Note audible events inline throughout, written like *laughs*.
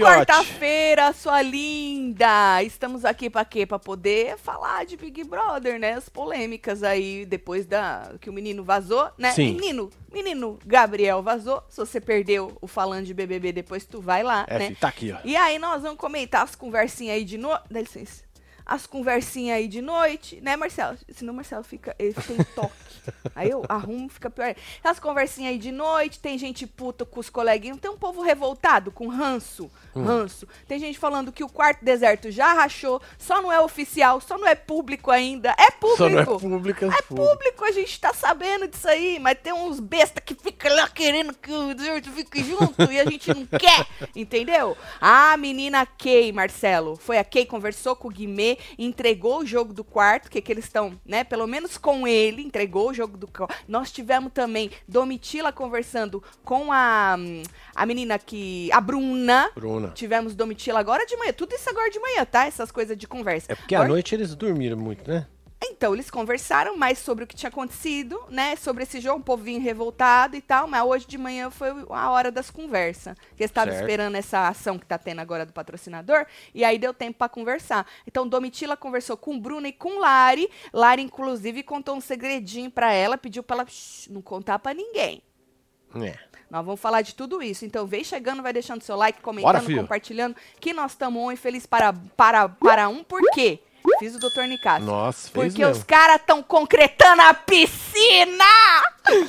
Quarta-feira, sua linda! Estamos aqui pra quê? Pra poder falar de Big Brother, né? As polêmicas aí, depois da que o menino vazou, né? Sim. Menino, menino Gabriel vazou. Se você perdeu o falando de BBB, depois tu vai lá, É, né? filho, tá aqui, ó. E aí nós vamos comentar as conversinhas aí de noite. Dá licença. As conversinhas aí de noite, né, Marcelo? Senão o Marcelo fica. Ele tem toque. *laughs* aí eu arrumo, fica pior. As conversinhas aí de noite, tem gente puta com os coleguinhas. Tem um povo revoltado, com ranço. Hum. Ranço. Tem gente falando que o quarto deserto já rachou, só não é oficial, só não é público ainda. É público! Só não é pública. É público, a gente tá sabendo disso aí, mas tem uns besta que fica lá querendo que o deserto fique junto e a gente não quer, entendeu? A menina Kay, Marcelo, foi a Kay, conversou com o Guimê, entregou o jogo do quarto, que, que eles estão, né, pelo menos com ele, entregou o jogo do. Nós tivemos também Domitila conversando com a, hum, a menina que, a Bruna, Bruna. tivemos Domitila agora de manhã, tudo isso agora de manhã, tá? Essas coisas de conversa. É porque à Agora- noite eles dormiram muito, né? Então, eles conversaram mais sobre o que tinha acontecido, né? Sobre esse jogo, o povo vinha revoltado e tal, mas hoje de manhã foi a hora das conversas. Que eles estavam esperando essa ação que tá tendo agora do patrocinador, e aí deu tempo pra conversar. Então, Domitila conversou com Bruna e com Lari. Lari, inclusive, contou um segredinho pra ela, pediu pra ela "Shh, não contar pra ninguém. É. Nós vamos falar de tudo isso. Então, vem chegando, vai deixando seu like, comentando, filho. compartilhando, que nós estamos on e feliz para, para, para um, por quê? Fiz o doutor Nicasso. Nossa, fez Porque os mesmo. caras estão concretando a piscina!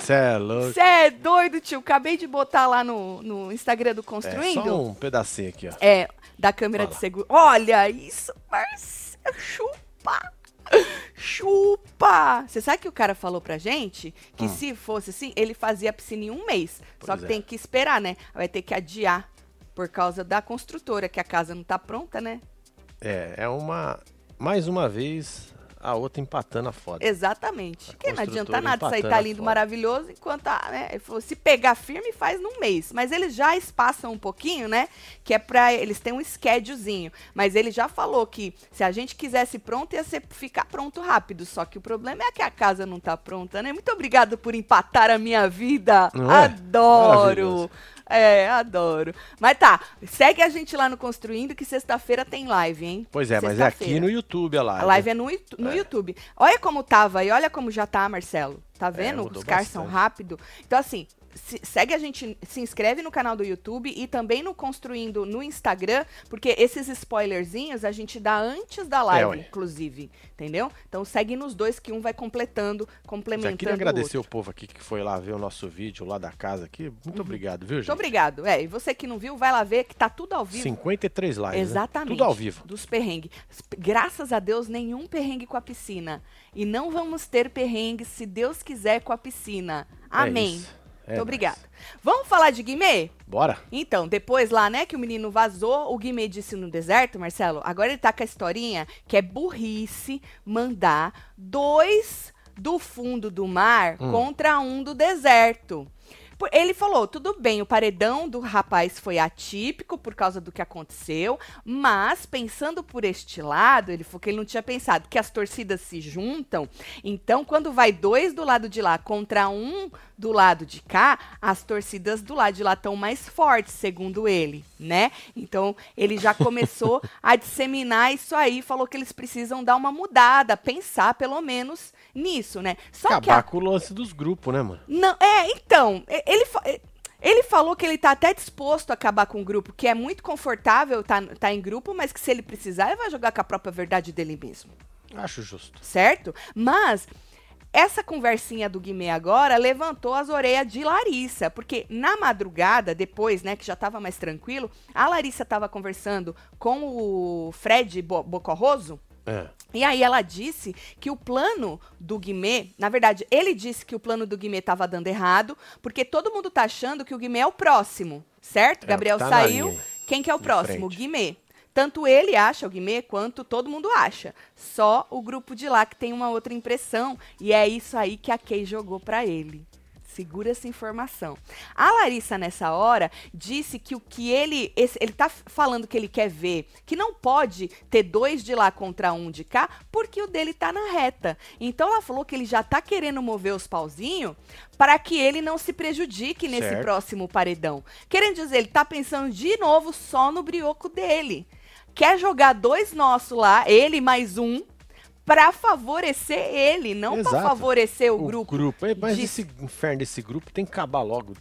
Cê é louco. Você é doido, tio. Acabei de botar lá no, no Instagram do É, Construindo. só um pedacinho aqui, ó. É, da câmera Olha de segurança. Olha isso, Marcelo. Chupa! Chupa! Você sabe que o cara falou pra gente que se fosse assim, ele fazia a piscina em um mês. Só Hum. Pois que é. tem que esperar, né? Vai ter que adiar por causa da construtora, que a casa não tá pronta, né? É, é uma. Mais uma vez, a outra empatando a foda. Exatamente. A Porque não adianta nada aí tá lindo, maravilhoso, enquanto a, né, se pegar firme, faz num mês. Mas eles já espaçam um pouquinho, né? Que é pra. Eles têm um schedulezinho. Mas ele já falou que se a gente quisesse pronto, ia ser ficar pronto rápido. Só que o problema é que a casa não tá pronta, né? Muito obrigado por empatar a minha vida. É? Adoro. *laughs* É, adoro. Mas tá, segue a gente lá no Construindo, que sexta-feira tem live, hein? Pois é, mas é aqui no YouTube a live. A live é no, no É. YouTube. Olha como tava e olha como já tá, Marcelo. Tá vendo? mudou Os caras são rápido. Então, assim, se- segue a gente, se inscreve no canal do YouTube e também no Construindo no Instagram, porque esses spoilerzinhos a gente dá antes da live, ué. inclusive. Entendeu? Então segue nos dois que um vai completando, Já complementando. queria o agradecer outro. o povo aqui que foi lá ver o nosso vídeo lá da casa aqui. Muito obrigado, viu, gente? Muito obrigado. É, e você que não viu, vai lá ver que tá tudo ao vivo. 53 lives. né? Exatamente. Tudo ao vivo. Dos perrengues. Graças a Deus, nenhum perrengue com a piscina. E não vamos ter perrengue, se Deus quiser, com a piscina. Amém. isso. É Muito obrigada. Vamos falar de Guimê? Bora? Então, depois lá, né, que o menino vazou, o Guimê disse no deserto, Marcelo, agora ele tá com a historinha que é burrice mandar dois do fundo do mar Hum. contra um do deserto. Ele falou, tudo bem, o paredão do rapaz foi atípico por causa do que aconteceu, mas pensando por este lado, ele falou que ele não tinha pensado que as torcidas se juntam, então quando vai dois do lado de lá contra um do lado de cá, as torcidas do lado de lá estão mais fortes, segundo ele, né? Então ele já começou *laughs* a disseminar isso aí, falou que eles precisam dar uma mudada, pensar pelo menos nisso, né? Só que Acabar a com o lance dos grupos, né, mano? não, é, então, e- ele, ele falou que ele tá até disposto a acabar com o grupo, que é muito confortável tá, tá em grupo, mas que se ele precisar, ele vai jogar com a própria verdade dele mesmo, Acho justo. certo? Mas essa conversinha do Guimê agora levantou as orelhas de Larissa, porque na madrugada, depois, né, que já tava mais tranquilo, a Larissa tava conversando com o Fred Bo Bocorroso, É. e aí ela disse que o plano do Guimê, na verdade, ele disse que o plano do Guimê estava dando errado, porque todo mundo tá achando que o Guimê é o próximo, certo? É, Gabriel tá saiu. linha, Quem que é o próximo? Frente. Guimê. Tanto ele acha o Guimê quanto todo mundo acha. Só o grupo de lá que tem uma outra impressão. E é isso aí que a Kay jogou pra ele. Segura essa informação. A Larissa, nessa hora, disse que o que ele. Esse, ele tá falando que ele quer ver, que não pode ter dois de lá contra um de cá, porque o dele tá na reta. Então ela falou que ele já tá querendo mover os pauzinhos para que ele não se prejudique nesse Certo. próximo paredão. Querendo dizer, ele tá pensando de novo só no brioco dele. Quer jogar dois nossos lá, ele mais um, pra favorecer ele, não Exato. favorecer o, grupo. Ei, Mas de- esse inferno desse grupo tem que acabar logo.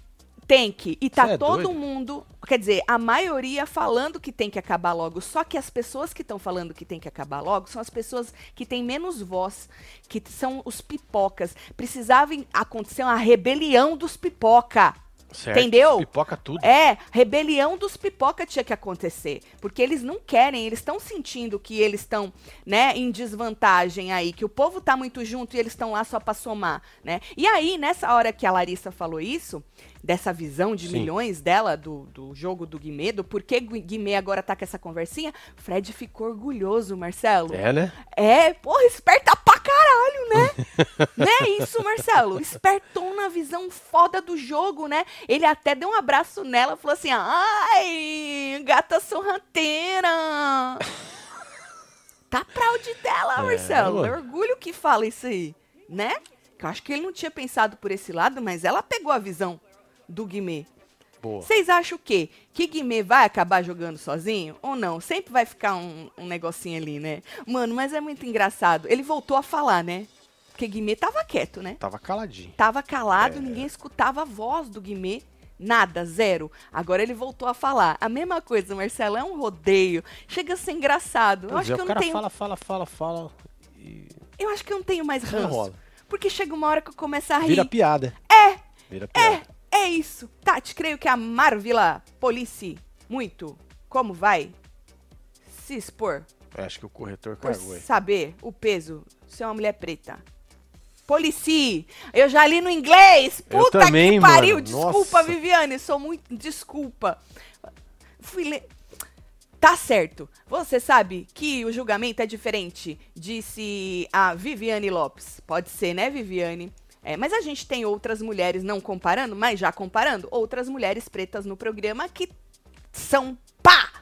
Tem que. E tá é todo doido? mundo, quer dizer, a maioria falando que tem que acabar logo. Só que as pessoas que estão falando que tem que acabar logo são as pessoas que têm menos voz, que são os pipocas. Precisava acontecer uma rebelião dos pipoca. Certo? Entendeu? Pipoca tudo. É, rebelião dos pipoca tinha que acontecer. Porque eles não querem, eles estão sentindo que eles estão, né, em desvantagem aí, que o povo tá muito junto e eles estão lá só pra somar, né? E aí, nessa hora que a Larissa falou isso, dessa visão de Sim. milhões dela do, do jogo do Guimê, do porquê Gui- Guimê agora tá com essa conversinha, Fred ficou orgulhoso, Marcelo. É, né? É, porra, esperta pra caralho, né? *laughs* né isso, Marcelo? Espertou na visão foda do jogo, né? Ele até deu um abraço nela e falou assim: ai, gata sorrateira. *laughs* Tá proud dela, É, Marcelo. É orgulho que fala isso aí, né? Eu acho que ele não tinha pensado por esse lado, mas ela pegou a visão do Guimê. Boa. Vocês acham o quê? Que Guimê vai acabar jogando sozinho ou não? Sempre vai ficar um, um negocinho ali, né? Mano, mas é muito engraçado. Ele voltou a falar, né? Porque Guimê tava quieto, né? Tava caladinho. Tava calado, É. ninguém escutava a voz do Guimê. Nada, zero. Agora ele voltou a falar. A mesma coisa, Marcelo, é um rodeio. Chega a ser engraçado. Eu Pois acho é, que eu o não cara tenho. fala, fala, fala, fala. E Eu acho que eu não tenho mais não ranço. Porque chega uma hora que eu começo a rir. Vira piada. É. Vira piada. É isso. Tati, creio que a Marvila Police muito. Como vai se expor Eu acho que o corretor cagou aí. saber o peso de ser uma mulher preta? Polici, eu já li no inglês. Eu Puta também, que pariu. mano. Desculpa, Nossa. Viviane, sou muito. Desculpa. Fui ler. Tá certo. Você sabe que o julgamento é diferente, disse a Viviane Lopes. Pode ser, né, Viviane? É, mas a gente tem outras mulheres, não comparando, mas já comparando, outras mulheres pretas no programa que são pá!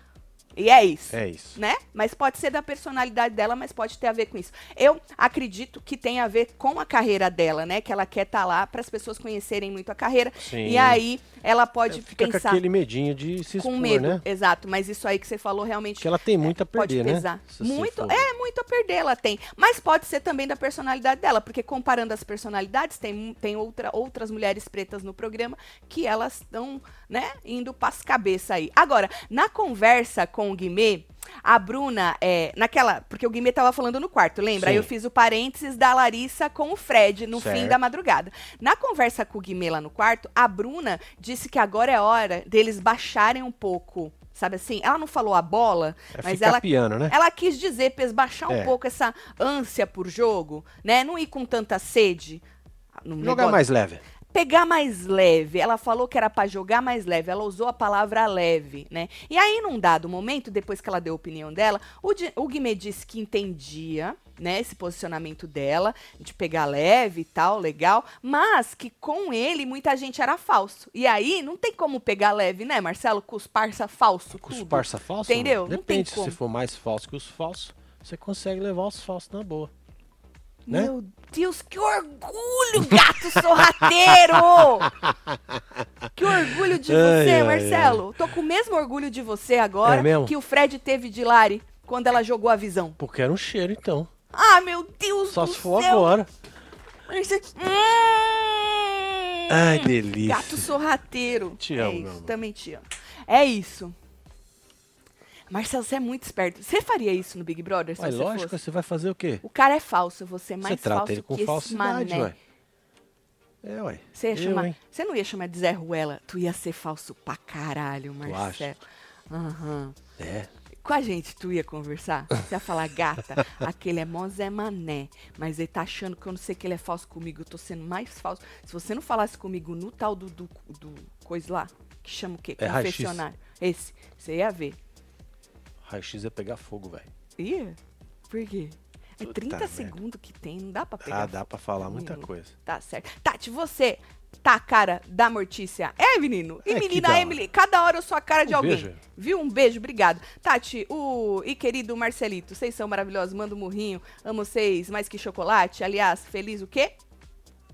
E é isso É isso. né? Mas pode ser da personalidade dela, mas pode ter a ver com isso. Eu acredito que tem a ver com a carreira dela, né? Que ela quer estar lá para as pessoas conhecerem muito a carreira. Sim. E aí ela pode Fica com pensar aquele medinho de se com expor, medo. né? Exato, mas isso aí que você falou realmente Que ela tem muito a pode perder, pesar. né? Se você Muito, é, muito a perder ela tem. Mas pode ser também da personalidade dela, porque comparando as personalidades, tem, tem outra, outras mulheres pretas no programa que elas estão, né, indo pras cabeças aí. Agora, na conversa com o Guimê, a Bruna, é, naquela. Porque o Guimê tava falando no quarto, lembra? Aí Sim. eu fiz o parênteses da Larissa com o Fred no fim Certo. da madrugada. Na conversa com o Guimê lá no quarto, a Bruna disse que agora é hora deles baixarem um pouco. Sabe assim? Ela não falou a bola, É mas ela piano, né? ela quis dizer eles baixar um É. pouco essa ânsia por jogo, né? Não ir com tanta sede. Jogar negócio. mais leve. Pegar mais leve. Ela falou que era pra jogar mais leve. Ela usou a palavra leve, né? E aí, num dado momento, depois que ela deu a opinião dela, o, Di- o Guimê disse que entendia, né, esse posicionamento dela, de pegar leve e tal, legal, mas que com ele muita gente era falso. E aí, não tem como pegar leve, né, Marcelo? Com os parça falso, Com os tudo. parça falso? Entendeu? Não tem Depende, se for mais falso que os falsos, você consegue levar os falsos na boa. né? Meu Deus, que orgulho, gato sorrateiro! *laughs* que orgulho de Ai, você, ai, Marcelo. Tô com o mesmo orgulho de você agora É que o Fred teve de Lari quando ela jogou a visão. Porque era um cheiro, então. Ah, meu Deus Só do se for céu. agora. Hum. Ai, delícia. Gato sorrateiro. Te é amo, isso, meu amor. também te amo. É isso. Marcelo, você é muito esperto. Você faria isso no Big Brother se Mas você lógico, fosse? você vai fazer o quê? O cara é falso, você é Você mais trata falso ele com que esse falsidade, mané. ué. É, ué. Você, ia Eu, chamar, você não ia chamar de Zé Ruela, tu ia ser falso pra caralho? Marcelo. Aham. É. Com a gente, tu ia conversar? *laughs* Você ia falar, gata, aquele é mó Zé Mané, mas ele tá achando que eu não sei que ele é falso comigo, eu tô sendo mais falso. Se você não falasse comigo no tal do, do, do coisa lá, que chama o quê? É. Confessionário. Esse, você ia ver. Raio-X é pegar fogo, velho. Ia? Por quê? É Puta 30 merda. segundos que tem, não dá pra pegar. Ah, dá pra falar muita coisa. Tá certo. Tati, você tá a cara da Mortícia. É, menino? E É, menina. Emily, cada hora eu sou a cara de Um alguém. beijo. Viu? Um beijo, obrigado. Tati, o e querido Marcelito, vocês são maravilhosos, manda um murrinho. Amo vocês mais que chocolate. Aliás, feliz o quê?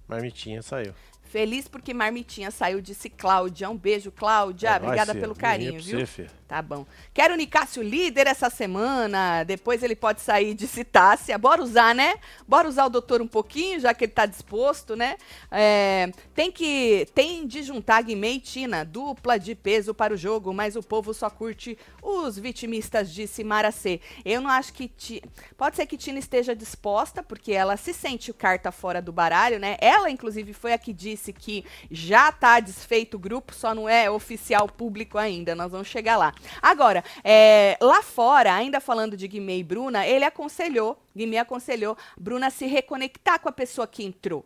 Marmitinha saiu. Feliz porque Marmitinha saiu, disse Cláudia. Um beijo, Cláudia. É Obrigada nóis, pelo carinho, viu? Você, filho. Tá bom. Quero o Nicásio líder essa semana. Depois ele pode sair de Citácia. Bora usar, né? Bora usar o doutor um pouquinho, já que ele tá disposto, né? É, tem que. Tem de juntar Guimê e Tina. Dupla de peso para o jogo, mas o povo só curte os vitimistas, disse Mara C. Eu não acho que. Ti... Pode ser que Tina esteja disposta, porque ela se sente o carta fora do baralho, né? Ela, inclusive, foi a que disse que já tá desfeito o grupo, só não é oficial público ainda. Nós vamos chegar lá. Agora, é, lá fora, ainda falando de Guimê e Bruna, ele aconselhou, Guimê aconselhou Bruna se reconectar com a pessoa que entrou.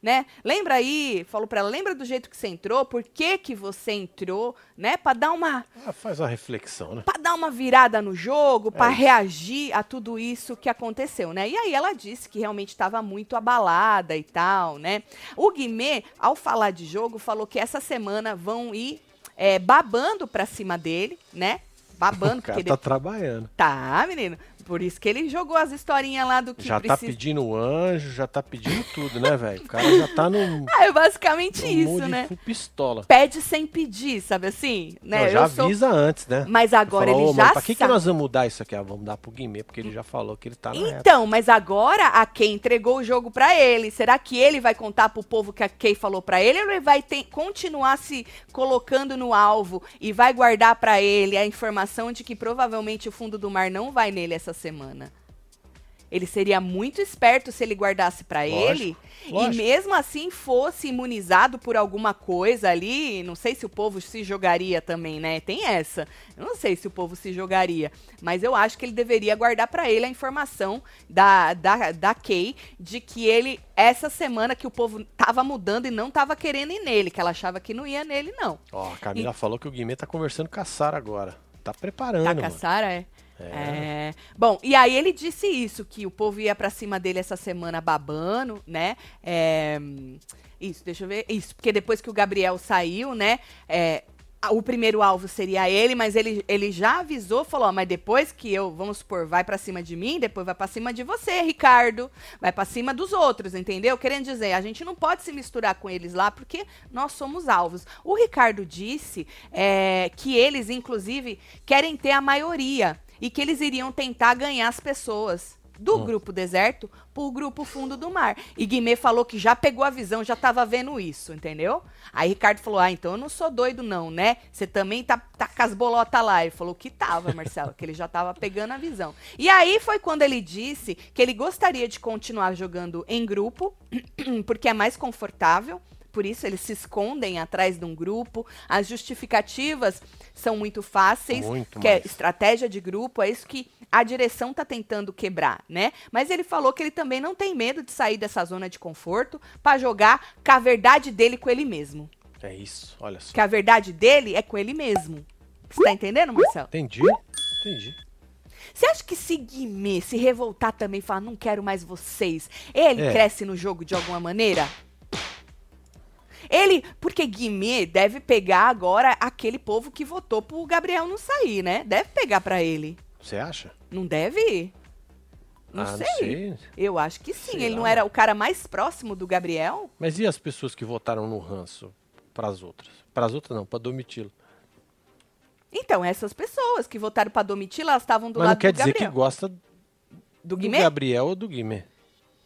Né? Lembra aí, falou pra ela, lembra do jeito que você entrou, por que que você entrou, né? Pra dar uma Ah, faz uma reflexão, né? para dar uma virada no jogo, para isso. reagir a tudo isso que aconteceu, né? E aí ela disse que realmente estava muito abalada e tal, né? O Guimê, ao falar de jogo, falou que essa semana vão ir é, babando pra cima dele, né? Babando, *laughs* O cara porque tá ele... trabalhando. Tá, menino. Por isso que ele jogou as historinhas lá do que Já tá precisa. pedindo o anjo, já tá pedindo tudo, né, velho? O cara já tá no, *laughs* Ah, é basicamente no isso, mood né? full pistola. Pede sem pedir, sabe assim? Né? Não, já Eu sou- avisa antes, né? Mas agora Fala, ele "Ô, já mano, pra que, que sabe. nós vamos mudar isso aqui? Ah, vamos dar pro Guimê, porque ele já falou que ele tá na. Então, mas agora a Kay entregou o jogo pra ele. Será que ele vai contar pro povo que a Kay falou pra ele ou ele vai ter- continuar se colocando no alvo e vai guardar pra ele a informação de que provavelmente o fundo do mar não vai nele essa semana? Ele seria muito esperto se ele guardasse pra Lógico, ele e lógico. mesmo assim fosse imunizado por alguma coisa ali. Não sei se o povo se jogaria também, né? Tem essa. Eu não sei se o povo se jogaria, mas eu acho que ele deveria guardar pra ele a informação da, da, da Kay de que ele, essa semana que o povo tava mudando e não tava querendo ir nele, que ela achava que não ia nele, não. Ó, a Camila falou que o Guimê tá conversando com a Sara agora. Tá preparando, Tá com a Sara, é? É. É. Bom, e aí ele disse isso, que o povo ia pra cima dele essa semana babando, né? É, Isso, deixa eu ver. Isso, porque depois que o Gabriel saiu, né? é, O primeiro alvo seria ele, mas ele, ele já avisou, falou, mas depois que eu, vamos supor, vai pra cima de mim, depois vai pra cima de você, Ricardo, vai pra cima dos outros, entendeu? Querendo dizer, a gente não pode se misturar com eles lá, porque nós somos alvos. O Ricardo disse é, que eles, inclusive, querem ter a maioria e que eles iriam tentar ganhar as pessoas do grupo deserto pro grupo fundo do mar. E Guimê falou que já pegou a visão, já tava vendo isso, entendeu? Aí Ricardo falou: Ah, então eu não sou doido, não, né? Você também tá, tá com as bolotas lá. Ele falou que tava, Marcelo, que ele já tava pegando a visão. E aí foi quando ele disse que ele gostaria de continuar jogando em grupo, *clears throat* porque é mais confortável. Por isso eles se escondem atrás de um grupo. As justificativas são muito fáceis, Muito que é mais. estratégia de grupo, é isso que a direção tá tentando quebrar, né? Mas ele falou que ele também não tem medo de sair dessa zona de conforto pra jogar com a verdade dele com ele mesmo. É isso, olha só. Que a verdade dele é com ele mesmo. Você tá entendendo, Marcelo? Entendi, entendi. Você acha que se Guimê se revoltar também e falar, não quero mais vocês, ele É. cresce no jogo de alguma maneira? Ele, porque Guimê deve pegar agora aquele povo que votou pro Gabriel não sair, né? Deve pegar pra ele. Você acha? Não deve? Não, ah, sei. não sei. Eu acho que sim. Sei ele lá, não era o cara mais próximo do Gabriel? Mas e as pessoas que votaram no ranço pras outras? Pras outras não, pra Domitilo. Então, essas pessoas que votaram pra Domitila, elas estavam do Mas não lado quer do dizer que Gabriel. gosta Do do? Gabriel ou do Guimê.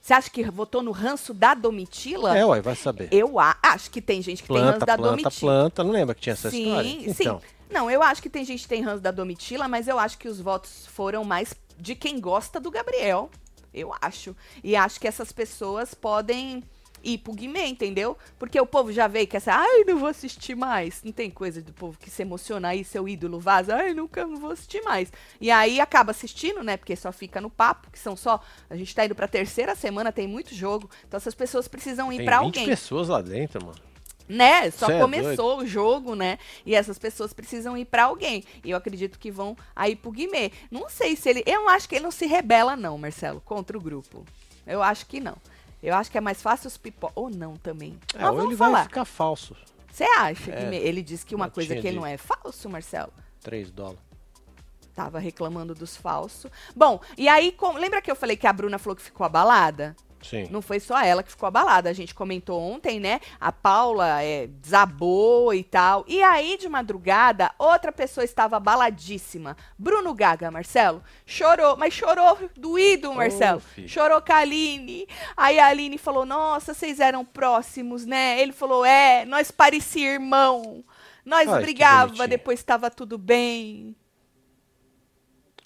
Você acha que votou no ranço da Domitila? É, ué, vai saber. Eu a- acho que tem gente que tem ranço Planta, da planta, Domitila. planta. Não lembra que tinha essa sim, história? sim. Então, Não, eu acho que tem gente que tem ranço da Domitila, mas eu acho que os votos foram mais de quem gosta do Gabriel. Eu acho. E acho que essas pessoas podem ir pro Guimê, entendeu? Porque o povo já veio que essa, ai, não vou assistir mais. Não tem coisa do povo que se emociona aí, seu ídolo vaza, ai, nunca não vou assistir mais. E aí acaba assistindo, né? Porque só fica no papo, que são só. A gente tá indo pra terceira semana, tem muito jogo. Então essas pessoas precisam ir tem pra 20 alguém pessoas lá dentro, mano. né? Só Cê é começou o jogo, né? E essas pessoas precisam ir pra alguém. E eu acredito que vão aí pro Guimê. Não sei se ele. Eu acho que ele não se rebela, não, Marcelo, contra o grupo. Eu acho que não. Eu acho que é mais fácil os pipoca. Ou não também. É, ou ele falar. vai ficar falso. Você acha É, que me- ele disse que uma coisa que de- não é falso, Marcelo? 3 dólares. Tava reclamando dos falsos. Bom, e aí, com- lembra que eu falei que a Bruna falou que ficou abalada? Sim. Não foi só ela que ficou abalada. A gente comentou ontem, né? A Paula é, desabou e tal. E aí, de madrugada, outra pessoa estava abaladíssima. Bruno Gaga, Marcelo. Chorou, mas chorou doído, Marcelo. fi. chorou com a Aline. Aí a Aline falou: Nossa, vocês eram próximos, né? Ele falou: É, nós parecia irmão. Nós Ai, brigava, depois estava tudo bem.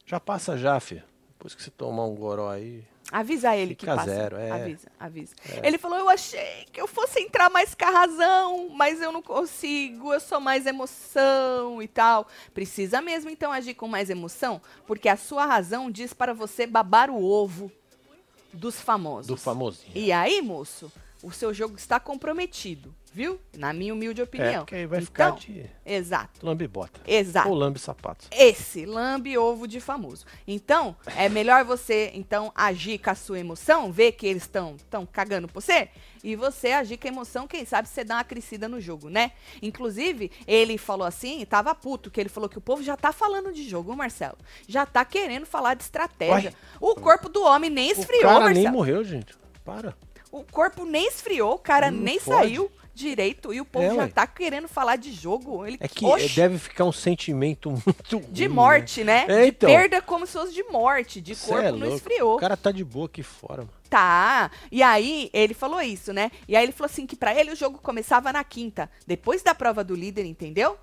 Já passa já, filho. Depois que você tomar um goró aí. Avisa ele que Fica passa. zero, é. Avisa, avisa. Ele falou: Eu achei que eu fosse entrar mais com a razão, mas eu não consigo, eu sou mais emoção e tal. Precisa mesmo então agir com mais emoção, porque a sua razão diz para você babar o ovo dos famosos. Do famosinho. E aí, moço, o seu jogo está comprometido, viu? Na minha humilde É, opinião. porque aí vai então, ficar de Exato, lambe-bota. exato. Ou lambe-sapatos. Esse, lambe ovo de famoso. Então, é melhor você então agir com a sua emoção, ver que eles estão tão cagando por você, e você agir com a emoção, quem sabe você dá uma crescida no jogo, né? Inclusive, ele falou assim, tava puto, que ele falou que o povo já tá falando de jogo, Marcelo. Já tá querendo falar de estratégia. O corpo do homem nem esfriou, o cara Marcelo. nem morreu, gente. Para. O corpo nem esfriou, o cara Não nem pode. saiu direito, e o povo É, já ué. tá querendo falar de jogo. Ele, É que Oxi. deve ficar um sentimento *laughs* muito De ruim, morte, né? É, de então. perda como se fosse de morte, de Cê corpo é não esfriou. O cara tá de boa aqui fora, mano. Tá. E aí, ele falou isso, né? E aí ele falou assim que pra ele o jogo começava na quinta, depois da prova do líder, entendeu?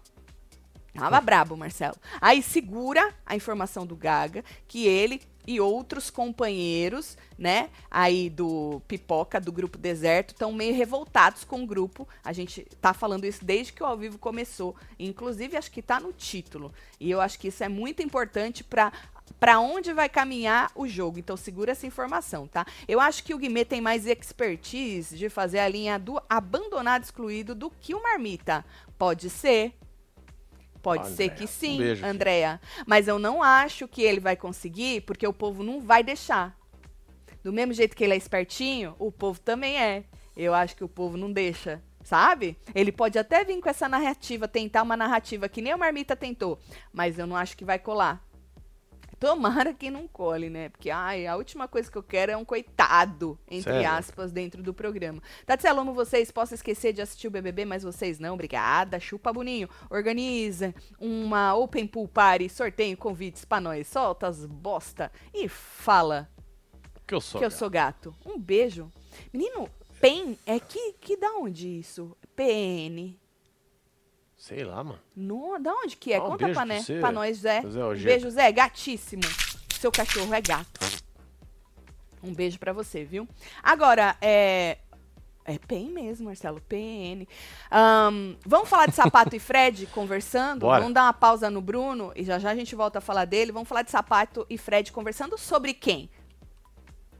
Tava brabo, Marcelo. Aí segura a informação do Gaga que ele e outros companheiros, né, aí do Pipoca, do grupo Deserto, estão meio revoltados com o grupo. A gente tá falando isso desde que o ao vivo começou. Inclusive, acho que tá no título. E eu acho que isso é muito importante para para onde vai caminhar o jogo. Então segura essa informação, tá? Eu acho que o Guimê tem mais expertise de fazer a linha do abandonado excluído do que o Marmita. Pode ser. Pode ser que um sim, filho. Andréa. Mas eu não acho que ele vai conseguir, porque o povo não vai deixar. Do mesmo jeito que ele é espertinho, o povo também é. Eu acho que o povo não deixa, sabe? Ele pode até vir com essa narrativa, tentar uma narrativa que nem o Marmita tentou, mas eu não acho que vai colar. Tomara que não cole, né? Porque ai, a última coisa que eu quero é um coitado, entre Sério? aspas, dentro do programa. Tatselo, amo vocês. Posso esquecer de assistir o BBB, mas vocês não. Obrigada. Chupa, Boninho. Organiza uma Open Pool Party, sorteio convites pra nós. Solta as bosta e fala Que eu sou. que eu cara. sou gato. Um beijo. Menino, PEN é que, que da onde isso? PN. Sei lá, mano. No, da onde que é? Ah, um Conta pra, né, você, pra nós, Zé. Zé Um beijo, Zé. Gatíssimo. Seu cachorro é gato. Um beijo pra você, viu? Agora, é. É PEN mesmo, Marcelo. PN. Ahn, vamos falar de Sapato e *laughs* Fred conversando? Bora. Vamos dar uma pausa no Bruno e já já a gente volta a falar dele. Vamos falar de Sapato e Fred conversando sobre quem?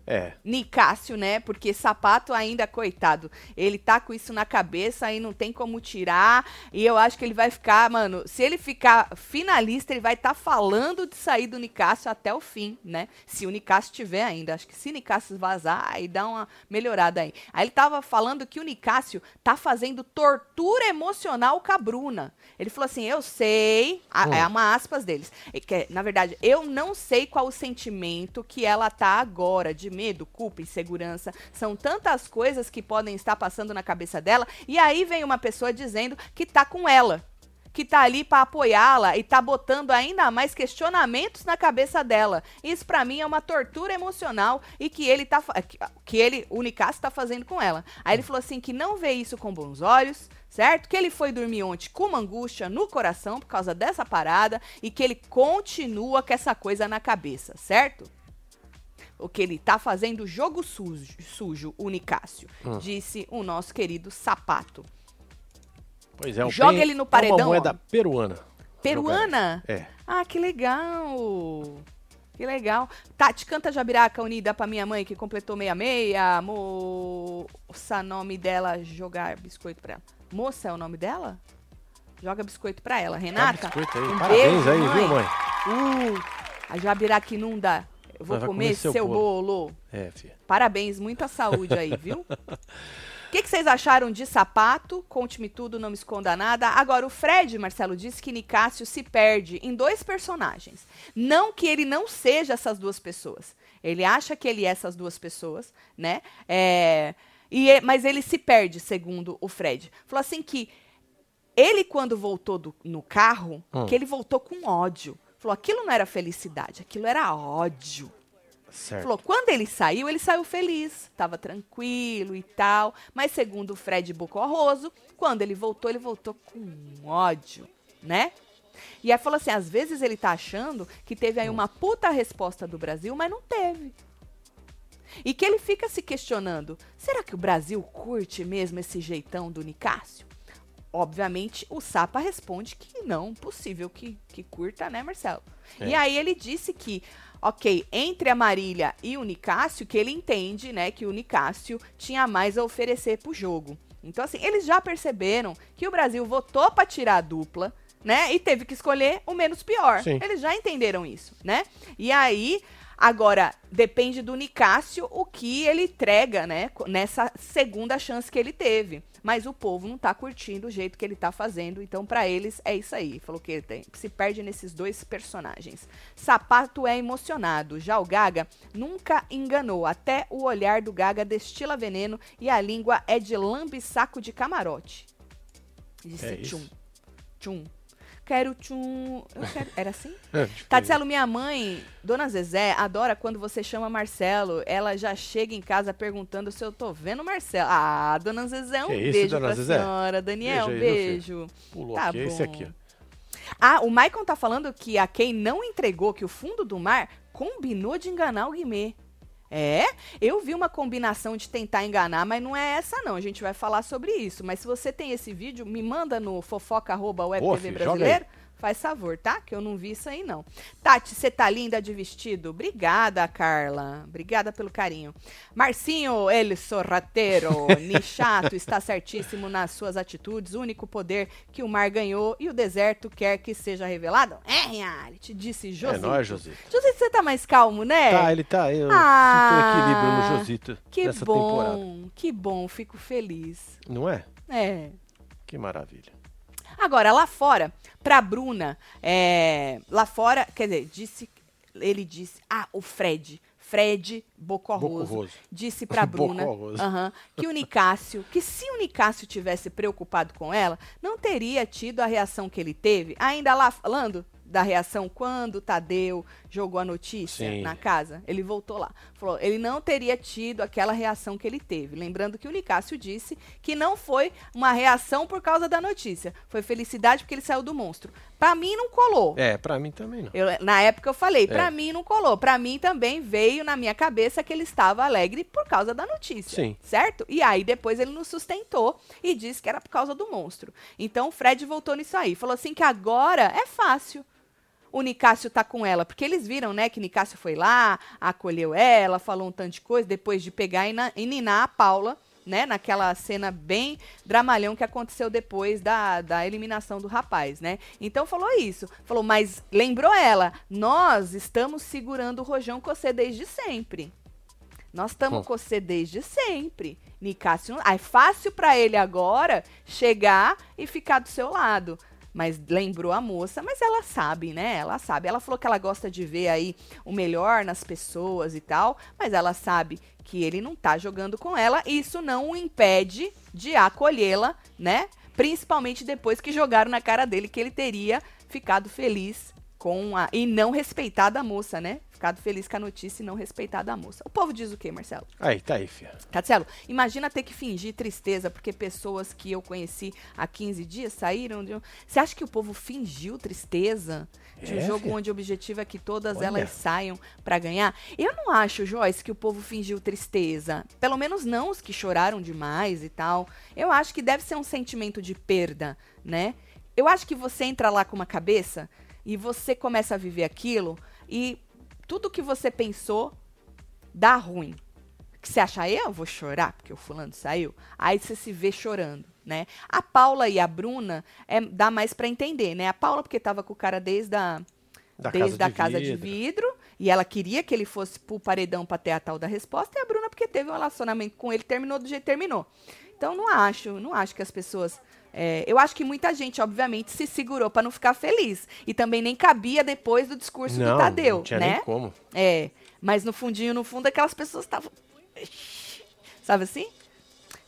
É. Nicásio, né? Porque sapato ainda, coitado, ele tá com isso na cabeça e não tem como tirar. E eu acho que ele vai ficar, mano, se ele ficar finalista, ele vai estar falando de sair do Nicásio até o fim, né? Se o Nicásio tiver ainda. Acho que se o Nicásio vazar, aí dá uma melhorada aí. Aí ele tava falando que o Nicásio tá fazendo tortura emocional com a Bruna. Ele falou assim: eu sei, a- Hum. é uma aspas deles. Que, na verdade, eu não sei qual o sentimento que ela tá agora, de medo, culpa, insegurança. São tantas coisas que podem estar passando na cabeça dela. E aí vem uma pessoa dizendo que tá com ela. Que tá ali pra apoiá-la e tá botando ainda mais questionamentos na cabeça dela. Isso pra mim é uma tortura emocional e que ele tá que ele, o Nicasso tá fazendo com ela. Aí ele falou assim que não vê isso com bons olhos, certo? Que ele foi dormir ontem com uma angústia no coração por causa dessa parada e que ele continua com essa coisa na cabeça, certo? O que ele tá fazendo jogo sujo, sujo o Nicásio, Hum. disse o nosso querido Sapato. Pois é, o Joga ele no É paredão, uma moeda ó. peruana. Peruana? É. Ah, que legal! Que legal. Tati, canta Jabiraca unida pra minha mãe que completou 66. Moça, nome dela, jogar biscoito pra ela. Moça é o nome dela? Joga biscoito pra ela. Renata? biscoito aí. um Parabéns beijo, aí, mãe. viu, mãe? Uh, a Jabiraca inunda vou comer, comer seu, seu bolo. É, filha. Parabéns, muita saúde aí, viu? *laughs* O que, que vocês acharam de sapato? Conte-me tudo, não me esconda nada. Agora, o Fred, Marcelo, disse que Nicásio se perde em dois personagens. Não que ele não seja essas duas pessoas. Ele acha que ele é essas duas pessoas, né? É, e, é- mas ele se perde, segundo o Fred. Falou assim que ele, quando voltou do- no carro, Hum. que ele voltou com ódio. Falou, aquilo não era felicidade, aquilo era ódio. Certo. Falou, quando ele saiu, ele saiu feliz, estava tranquilo e tal. Mas segundo o Fred Bocorroso, quando ele voltou, ele voltou com ódio, né? E aí falou assim, às vezes ele tá achando que teve aí uma puta resposta do Brasil, mas não teve. E que ele fica se questionando, será que o Brasil curte mesmo esse jeitão do Nicásio? Obviamente, o Sapa responde que não, possível que, que curta, né, Marcelo? É. E aí ele disse que, ok, entre a Marília e o Nicásio, que ele entende, né, que o Nicásio tinha mais a oferecer pro jogo. Então, assim, eles já perceberam que o Brasil votou para tirar a dupla, né, e teve que escolher o menos pior. Sim. Eles já entenderam isso, né? E aí, agora, depende do Nicásio o que ele entrega, né, nessa segunda chance que ele teve. Mas o povo não tá curtindo o jeito que ele tá fazendo, então pra eles é isso aí. Falou que ele tem, se perde nesses dois personagens. Sapato é emocionado, já o Gaga nunca enganou. Até o olhar do Gaga destila veneno e a língua é de lambe-saco de camarote. Disse É isso? tchum. Tchum. Quero tchum. Eu quero... Era assim? Acho que- Tatielo, minha mãe, Dona Zezé, adora quando você chama Marcelo. Ela já chega em casa perguntando se eu tô vendo Marcelo. Ah, Dona Zezé, um Que isso, beijo Dona pra Zezé? senhora. Daniel, Beijo aí, beijo. Pulou Tá aqui, é esse bom. aqui, ó. Ah, o Maicon tá falando que a Kay não entregou que o fundo do mar combinou de enganar o Guimê. É, eu vi uma combinação de tentar enganar, mas não é essa não. A gente vai falar sobre isso. Mas se você tem esse vídeo, me manda no fofoca.webtv Faz favor, tá? Que eu não vi isso aí, não. Tati, você tá linda de vestido? Obrigada, Carla. Obrigada pelo carinho. Marcinho, ele sorrateiro, *laughs* nichato, está certíssimo nas suas atitudes. O único poder que o mar ganhou e o deserto quer que seja revelado. É, reality, disse É Josito. nóis, Josito. Josito, você tá mais calmo, né? Tá, ele tá. Eu Ah, sinto equilíbrio no Josito Que nessa bom, temporada. que bom, fico feliz. Não é? É. Que maravilha. Agora, lá fora, pra Bruna, é, lá fora, quer dizer, disse, ele disse, ah, o Fred, Fred Bocorroso, disse pra *laughs* Bruna que o Nicásio, que se o Nicásio tivesse preocupado com ela, não teria tido a reação que ele teve, ainda lá falando da reação quando o Tadeu jogou a notícia Sim. na casa, ele voltou lá. Falou, ele não teria tido aquela reação que ele teve. Lembrando que o Nicásio disse que não foi uma reação por causa da notícia. Foi felicidade porque ele saiu do monstro. Pra mim não colou. É, pra mim também não. Eu- na época eu falei, pra É. mim não colou. Pra mim também veio na minha cabeça que ele estava alegre por causa da notícia. Sim. Certo? E aí depois ele nos sustentou e disse que era por causa do monstro. Então o Fred voltou nisso aí. Falou assim que agora é fácil. O Nicásio tá com ela, porque eles viram, né, que Nicásio foi lá, acolheu ela, falou um tanto de coisa, depois de pegar e, na, e ninar a Paula, né, naquela cena bem dramalhão que aconteceu depois da, da eliminação do rapaz, né? Então falou isso. Falou, mas lembrou ela, nós estamos segurando o Rojão Cossê desde sempre. Nós estamos com você desde sempre. Nicásio, é fácil pra ele agora chegar e ficar do seu lado. Mas lembrou a moça, mas ela sabe, né? Ela sabe. Ela falou que ela gosta de ver aí o melhor nas pessoas e tal, mas ela sabe que ele não tá jogando com ela. E isso não o impede de acolhê-la, né? Principalmente depois que jogaram na cara dele que ele teria ficado feliz com a. E não respeitado a moça, né? Ficado feliz com a notícia e não respeitado a moça. O povo diz o quê, Marcelo? Aí, tá aí, filha. Tatielo, imagina ter que fingir tristeza porque pessoas que eu conheci há 15 dias saíram de um... Você acha que o povo fingiu tristeza de um É, jogo filha. onde o objetivo é que todas Olha. elas saiam pra ganhar? Eu não acho, Joyce, que o povo fingiu tristeza. Pelo menos não os que choraram demais e tal. Eu acho que deve ser um sentimento de perda, né? Eu acho que você entra lá com uma cabeça e você começa a viver aquilo e tudo que você pensou dá ruim que você acha, eu vou chorar porque o fulano saiu, aí você se vê chorando, né? A Paula e a Bruna é, dá mais pra entender, né? A Paula porque tava com o cara desde a Da desde casa a de casa de vidro. vidro E ela queria que ele fosse pro paredão pra ter a tal da resposta, e a Bruna, porque teve um relacionamento com ele, terminou do jeito que terminou. Então, não acho, não acho que as pessoas. É, eu acho que muita gente, obviamente, se segurou pra não ficar feliz. E também nem cabia depois do discurso não, do Tadeu, não tinha né? nem como. É, mas no fundinho, no fundo, aquelas pessoas estavam. Sabe assim?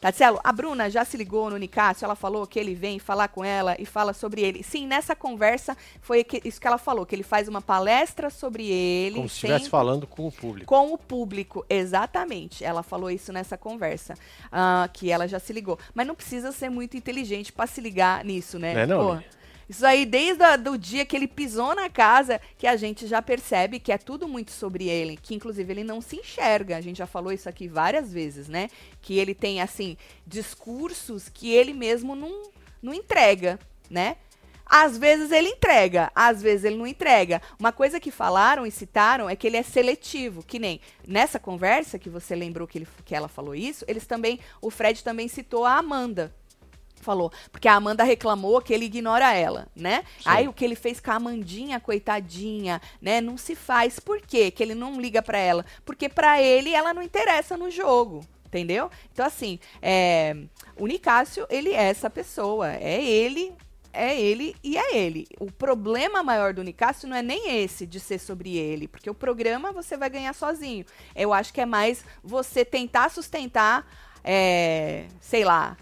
Tatielo, a Bruna já se ligou no Nicásio, ela falou que ele vem falar com ela e fala sobre ele. Sim, nessa conversa foi que- isso que ela falou, que ele faz uma palestra sobre ele. Como se estivesse falando com o público. com o público, exatamente. Ela falou isso nessa conversa, ah, que ela já se ligou. Mas não precisa ser muito inteligente pra se ligar nisso, né? Não é não, Pô, Lili? Isso aí, desde o dia que ele pisou na casa, que a gente já percebe que é tudo muito sobre ele, que inclusive ele não se enxerga. A gente já falou isso aqui várias vezes, né? Que ele tem, assim, discursos que ele mesmo não, não entrega, né? Às vezes ele entrega, às vezes ele não entrega. Uma coisa que falaram e citaram é que ele é seletivo, que nem nessa conversa que você lembrou que, ele, que ela falou isso, eles também, o Fred também citou a Amanda. Falou, porque a Amanda reclamou que ele ignora ela, né? Sim. Aí o que ele fez com a Amandinha, coitadinha, né? Não se faz. Por quê? Que ele não liga pra ela? Porque pra ele ela não interessa no jogo. Entendeu? Então, assim, é, o Nicásio, ele é essa pessoa. É ele, é ele e é ele. O problema maior do Nicásio não é nem esse de ser sobre ele, porque o programa você vai ganhar sozinho. Eu acho que é mais você tentar sustentar, é, sei lá,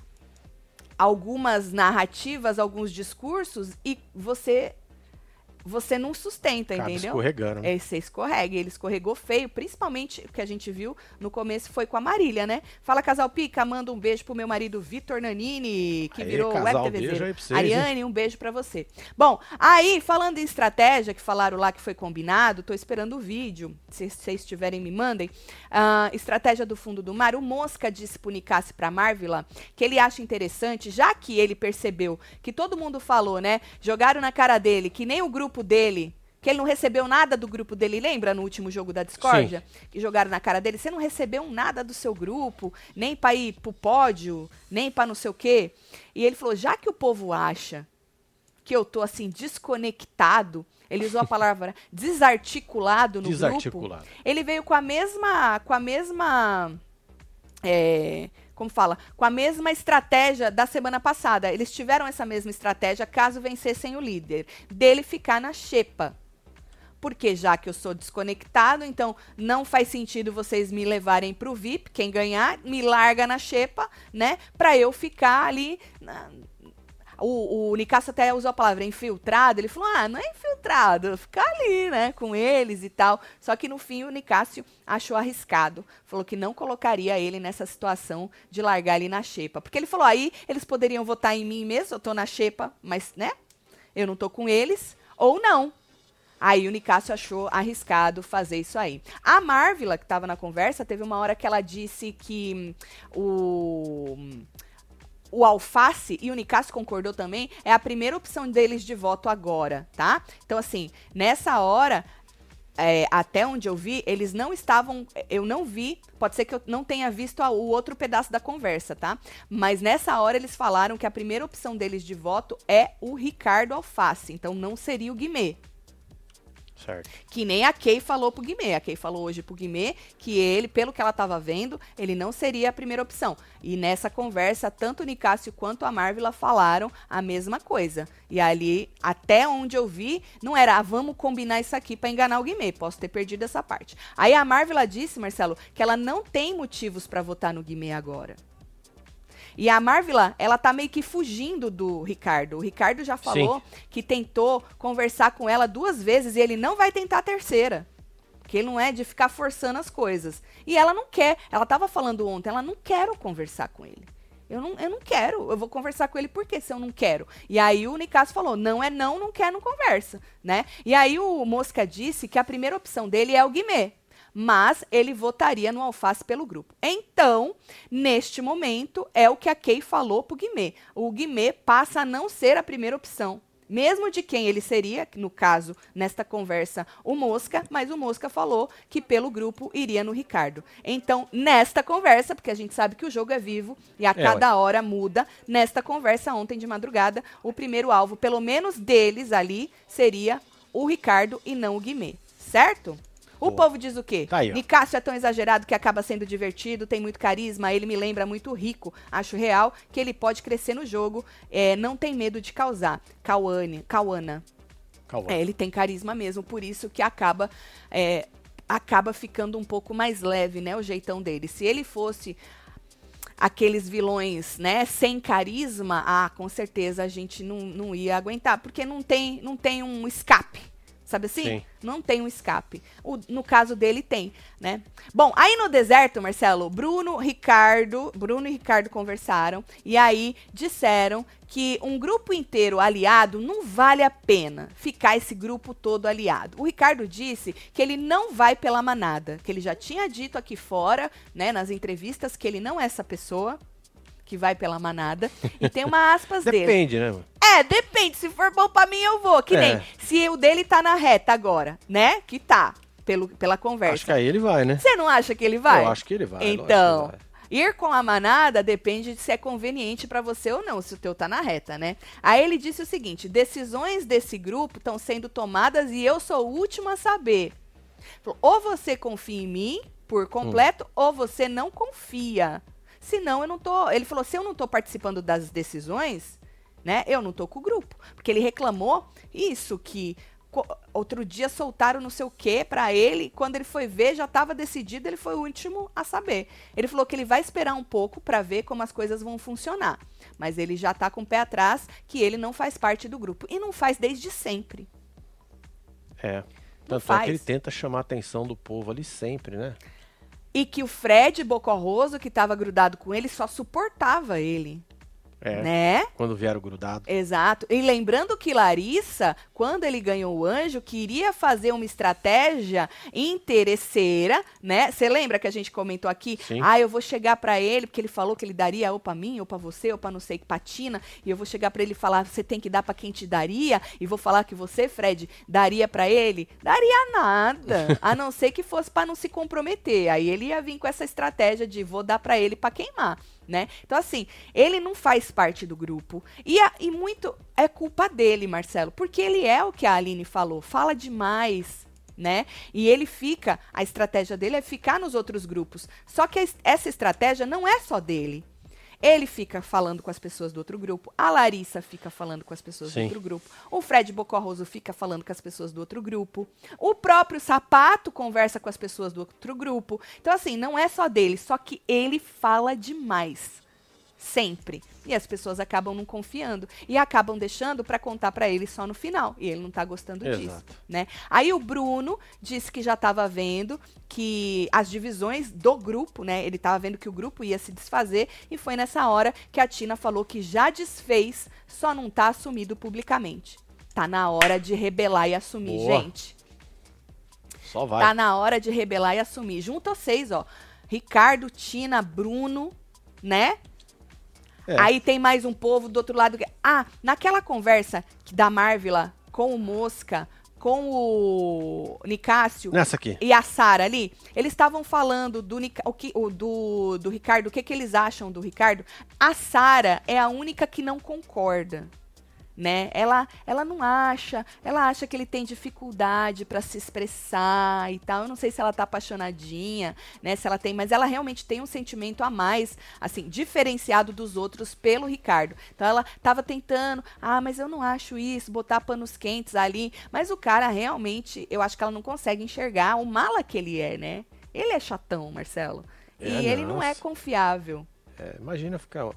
algumas narrativas, alguns discursos e você você não sustenta, Acaba entendeu? escorregando. né? É, você escorrega. Ele escorregou feio, principalmente o que a gente viu no começo foi com a Marília, né? Fala, casal Pica, manda um beijo pro meu marido Vitor Nanini, que Aê, virou casal, web beijo aí pra vocês? Ariane, um beijo pra você. Bom, aí, falando em estratégia, que falaram lá que foi combinado, tô esperando o vídeo. Se vocês tiverem, me mandem. Ah, estratégia do fundo do mar. O Mosca disse pro Nicasse pra Marvila que ele acha interessante, já que ele percebeu que todo mundo falou, né? Jogaram na cara dele que nem o grupo dele. Que ele não recebeu nada do grupo dele, lembra no último jogo da discórdia? Que jogaram na cara dele. Você não recebeu nada do seu grupo, nem pra ir pro pódio, nem pra não sei o quê. E ele falou: já que o povo acha que eu tô assim, desconectado, ele usou a palavra *laughs* desarticulado no grupo. Desarticulado. Ele veio com a mesma. Com a mesma. é, como fala? Com a mesma estratégia da semana passada. Eles tiveram essa mesma estratégia caso vencessem o líder. Dele ficar na xepa. Porque já que eu sou desconectado, então não faz sentido vocês me levarem pro VIP. Quem ganhar, me larga na xepa, né? Pra eu ficar ali. na- o, o Nicasso até usou a palavra infiltrado. Ele falou: ah, não é infiltrado, ficar ali, né, com eles e tal. Só que no fim o Nicásio achou arriscado. Falou que não colocaria ele nessa situação de largar ele na xepa. Porque ele falou: aí eles poderiam votar em mim mesmo, eu tô na xepa, mas, né, eu não tô com eles, ou não. Aí o Nicásio achou arriscado fazer isso aí. A Marvila, que estava na conversa, teve uma hora que ela disse que hum, o o Alface, e o Nicásio concordou também, é a primeira opção deles de voto agora, tá? Então, assim, nessa hora, é, até onde eu vi, eles não estavam. Eu não vi, pode ser que eu não tenha visto a- o outro pedaço da conversa, tá? Mas nessa hora eles falaram que a primeira opção deles de voto é o Ricardo Alface, então não seria o Guimê. Certo. Que nem a Kay falou pro Guimê. A Kay falou hoje pro Guimê que ele, pelo que ela estava vendo, ele não seria a primeira opção. E nessa conversa, tanto o Nicásio quanto a Marvila falaram a mesma coisa. E ali, até onde eu vi, não era, ah, vamos combinar isso aqui para enganar o Guimê. Posso ter perdido essa parte. Aí a Marvila disse, Marcelo, que ela não tem motivos para votar no Guimê agora. E a Marvila, ela tá meio que fugindo do Ricardo. O Ricardo já falou que tentou conversar com ela duas vezes e ele não vai tentar a terceira. Porque ele não é de ficar forçando as coisas. E ela não quer. Ela tava falando ontem, ela não quero conversar com ele. Eu não, eu não quero. Eu vou conversar com ele por quê se eu não quero? E aí o Nicasso falou: não é não, não quer, não conversa, né? E aí o Mosca disse que a primeira opção dele é o Guimê. Mas ele votaria no Alface pelo grupo. Então, neste momento, é o que a Kay falou pro Guimê. O Guimê passa a não ser a primeira opção. Mesmo de quem ele seria, no caso, nesta conversa, o Mosca, mas o Mosca falou que pelo grupo iria no Ricardo. Então, nesta conversa, porque a gente sabe que o jogo é vivo e a É, cada hora muda, nesta conversa ontem de madrugada, o primeiro alvo, pelo menos deles ali, seria o Ricardo e não o Guimê, certo? O Boa. povo diz o quê? Tá aí. Nicásio é tão exagerado que acaba sendo divertido, tem muito carisma, ele me lembra muito rico. Acho real que ele pode crescer no jogo, é, não tem medo de causar. Cauane, Cauana. Calma. É, ele tem carisma mesmo, por isso que acaba é, acaba ficando um pouco mais leve, né, o jeitão dele. Se ele fosse aqueles vilões, né, sem carisma, ah, com certeza a gente não, não ia aguentar, porque não tem, não tem um escape. Sabe assim? Sim. Não tem um escape. O- no caso dele, tem, né? Bom, aí no deserto, Marcelo, Bruno, Ricardo, Bruno e Ricardo conversaram e aí disseram que um grupo inteiro aliado não vale a pena ficar esse grupo todo aliado. O Ricardo disse que ele não vai pela manada, que ele já tinha dito aqui fora, né, nas entrevistas, que ele não é essa pessoa que vai pela manada. E tem uma aspas *laughs* dele. Depende, né? É, depende. Se for bom pra mim, eu vou. Que nem É. se o dele tá na reta agora, né? Que tá, pelo, pela conversa. Acho que aí ele vai, né? Você não acha que ele vai? Eu acho que ele vai. Então, ele vai. ir com a manada depende de se é conveniente pra você ou não, se o teu tá na reta, né? Aí ele disse o seguinte: decisões desse grupo estão sendo tomadas e eu sou o último a saber. Ou você confia em mim por completo, ou você não confia. Senão eu não tô. Ele falou: se eu não tô participando das decisões, né? Eu não tô com o grupo. Porque ele reclamou isso que. Outro dia soltaram não sei o que pra ele, quando ele foi ver já estava decidido, ele foi o último a saber. Ele falou que ele vai esperar um pouco pra ver como as coisas vão funcionar, mas ele já tá com o pé atrás que ele não faz parte do grupo e não faz desde sempre. É. Tanto é que ele tenta chamar a atenção do povo ali sempre, né? E que o Fred Bocorroso, que estava grudado com ele, só suportava ele, É. né? Quando vieram grudado. Exato. E lembrando que Larissa, quando ele ganhou o anjo, queria fazer uma estratégia interesseira, né? Você lembra que a gente comentou aqui? Sim. Ah, eu vou chegar pra ele, porque ele falou que ele daria ou pra mim, ou pra você, ou pra não sei que patina, e eu vou chegar pra ele e falar, você tem que dar pra quem te daria, e vou falar que você, Fred, daria pra ele? Daria nada, *laughs* a não ser que fosse pra não se comprometer. Aí ele ia vir com essa estratégia de vou dar pra ele pra queimar. Né? Então, assim, ele não faz parte do grupo. E, a- e muito é culpa dele, Marcelo, porque ele é o que a Aline falou, fala demais, né? E ele fica, a estratégia dele é ficar nos outros grupos. Só que essa estratégia não é só dele. Ele fica falando com as pessoas do outro grupo, a Larissa fica falando com as pessoas do Sim. outro grupo, o Fred Bocorroso fica falando com as pessoas do outro grupo, o próprio Sapato conversa com as pessoas do outro grupo. Então, assim, não é só dele, só que ele fala demais. Sempre. E as pessoas acabam não confiando e acabam deixando pra contar pra ele só no final. E ele não tá gostando disso, Exato. né? Aí o Bruno disse que já estava vendo que as divisões do grupo, né? Ele estava vendo que o grupo ia se desfazer e foi nessa hora que a Tina falou que já desfez, só não tá assumido publicamente. Tá na hora de rebelar e assumir, Boa. gente. Só vai. Tá na hora de rebelar e assumir. Junto a vocês, ó. Ricardo, Tina, Bruno, né? É. Aí tem mais um povo do outro lado. que- Ah, naquela conversa que da Marvila com o Mosca, com o Nicásio Nessa aqui. e a Sara ali, eles estavam falando do, o que, o, do, do Ricardo, o que, que eles acham do Ricardo. A Sara é a única que não concorda. Né? Ela, ela não acha, ela acha que ele tem dificuldade pra se expressar e tal. Eu não sei se ela tá apaixonadinha, né? Se ela tem, mas ela realmente tem um sentimento a mais, assim, diferenciado dos outros pelo Ricardo. Então ela tava tentando, ah, mas eu não acho isso, botar panos quentes ali. Mas o cara realmente, eu acho que ela não consegue enxergar o mala que ele é, né? Ele é chatão, Marcelo. É, e ele não é nossa. confiável. É, imagina ficar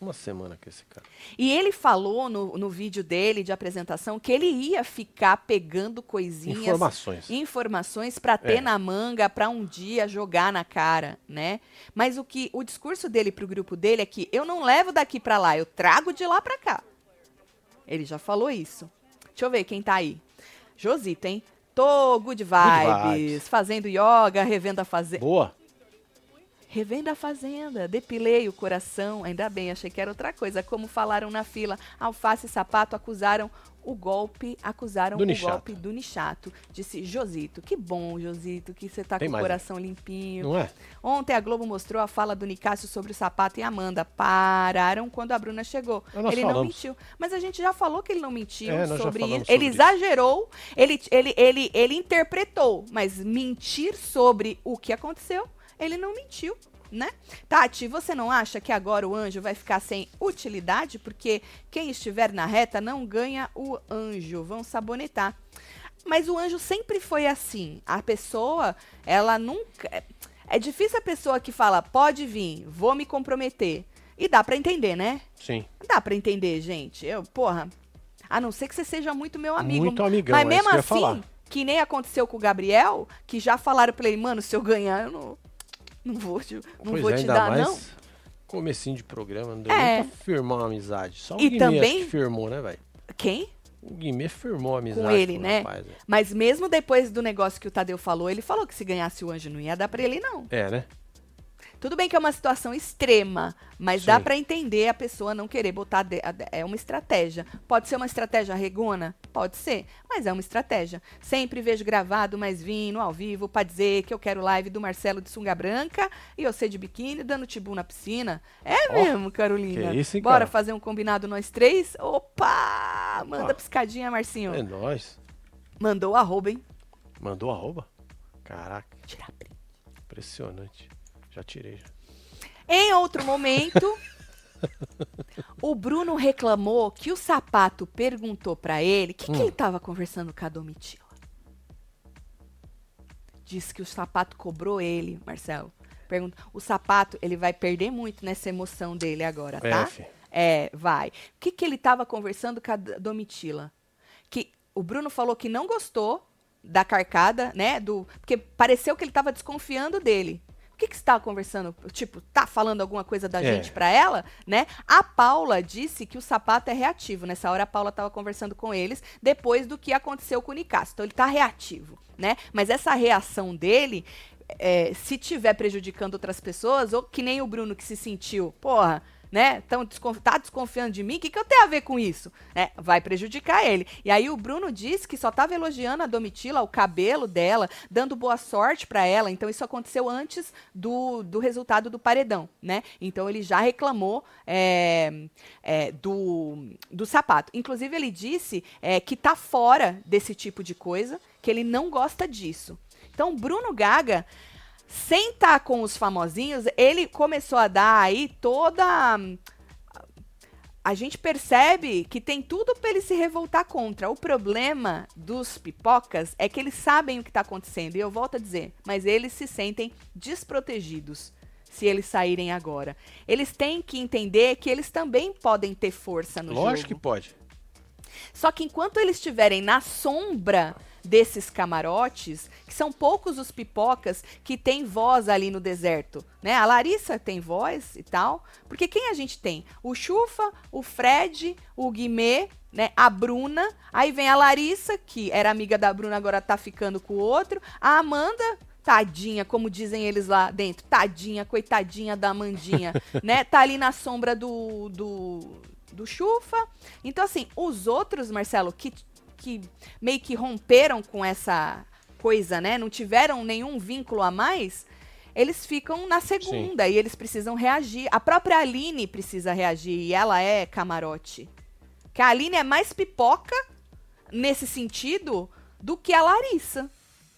uma semana com esse cara. E ele falou no, no vídeo dele de apresentação que ele ia ficar pegando coisinhas, Informações. informações para ter É. na manga para um dia jogar na cara, né? Mas o que o discurso dele pro grupo dele é que eu não levo daqui para lá, eu trago de lá para cá. Ele já falou isso. Deixa eu ver quem tá aí. Josita, hein? Tô good vibes, vibes. fazendo yoga, revendo a fazenda. Boa. Revenda a fazenda, depilei o coração, ainda bem, achei que era outra coisa. Como falaram na fila, alface e sapato acusaram o golpe, acusaram Do o Nichato. golpe do Nichato. Disse Josito, que bom, Josito, que você tá Tem com o coração limpinho. Não é? Ontem a Globo mostrou a fala do Nicásio sobre o sapato e Amanda. Pararam quando a Bruna chegou. Nós ele não falamos. mentiu. Mas a gente já falou que ele não mentiu É, sobre isso. Ele sobre isso. exagerou, ele, ele, ele, ele interpretou, mas mentir sobre o que aconteceu, ele não mentiu. Né? Tati, você não acha que agora o anjo vai ficar sem utilidade? Porque quem estiver na reta não ganha o anjo. Vão sabonetar. Mas o anjo sempre foi assim. A pessoa, ela nunca. É difícil a pessoa que fala, pode vir, vou me comprometer. E dá pra entender, né? Sim. Dá pra entender, gente. Eu, porra. A não ser que você seja muito meu amigo. Muito amigão, Mas é mesmo que ia assim, falar. que nem aconteceu com o Gabriel, que já falaram pra ele, mano, se eu ganhar, eu não, não vou te, não pois vou é, te dar, não. comecinho de programa, não deu É. nem pra firmar uma amizade. Só o E Guimê também- firmou, né, velho? Quem? O Guimê firmou a amizade Com ele, o né? rapaz, velho. Mas mesmo depois do negócio que o Tadeu falou, ele falou que se ganhasse o anjo não ia dar pra ele, não. É, né? Tudo bem que é uma situação extrema, mas Sim. dá pra entender a pessoa não querer botar. de- a é uma estratégia. Pode ser uma estratégia regona? Pode ser, mas é uma estratégia. Sempre vejo gravado, mas vim no ao vivo pra dizer que eu quero live do Marcelo de sunga branca e você de biquíni dando tibu na piscina. É Ó, mesmo, Carolina? que isso, hein, Bora cara? fazer um combinado nós três? Opa! Manda Opa. piscadinha, Marcinho. É nóis. Mandou arroba, hein? Mandou arroba? Caraca, Tirar print. impressionante. Já tirei. Já. Em outro momento, o Bruno reclamou que o sapato perguntou pra ele o que, que Hum. ele tava conversando com a Domitila. Disse que o sapato cobrou ele, Marcelo. Pergunta, o sapato, ele vai perder muito nessa emoção dele agora, tá? É, fi. É, vai. O que, que ele tava conversando com a Domitila? Que o Bruno falou que não gostou da carcada, né? Do, porque pareceu que ele tava desconfiando dele. O que, que você tava conversando? Tipo, tá falando alguma coisa da É. gente pra ela, né? A Paula disse que o sapato é reativo. Nessa hora a Paula tava conversando com eles depois do que aconteceu com o Nicasso. Então ele tá reativo, né? Mas essa reação dele, é, se tiver prejudicando outras pessoas, ou que nem o Bruno que se sentiu, porra, né? Tão desconf tá desconfiando de mim? O que, que eu tenho a ver com isso? É, vai prejudicar ele. E aí o Bruno disse que só tava elogiando a Domitila, o cabelo dela, dando boa sorte pra ela. Então isso aconteceu antes do, do resultado do paredão, né? Então ele já reclamou é, é, do, do sapato. Inclusive ele disse é, que tá fora desse tipo de coisa, que ele não gosta disso. Então Bruno Gaga sem estar com os famosinhos, ele começou a dar aí toda. A gente percebe que tem tudo para ele se revoltar contra. O problema dos pipocas é que eles sabem o que está acontecendo. E eu volto a dizer, mas eles se sentem desprotegidos se eles saírem agora. Eles têm que entender que eles também podem ter força no Lógico jogo. que pode. Só que enquanto eles estiverem na sombra desses camarotes, que são poucos os pipocas que têm voz ali no deserto, né? A Larissa tem voz e tal, porque quem a gente tem? O Chufa, o Fred, o Guimê, né? A Bruna, aí vem a Larissa, que era amiga da Bruna, agora tá ficando com o outro, a Amanda, tadinha, como dizem eles lá dentro, tadinha, coitadinha da Amandinha, *laughs* né? Tá ali na sombra do, do, do Chufa. Então, assim, os outros, Marcelo, que, que meio que romperam com essa coisa, né? Não tiveram nenhum vínculo a mais, eles ficam na segunda e eles precisam reagir. A própria Aline precisa reagir e ela é camarote. Que a Aline é mais pipoca nesse sentido do que a Larissa.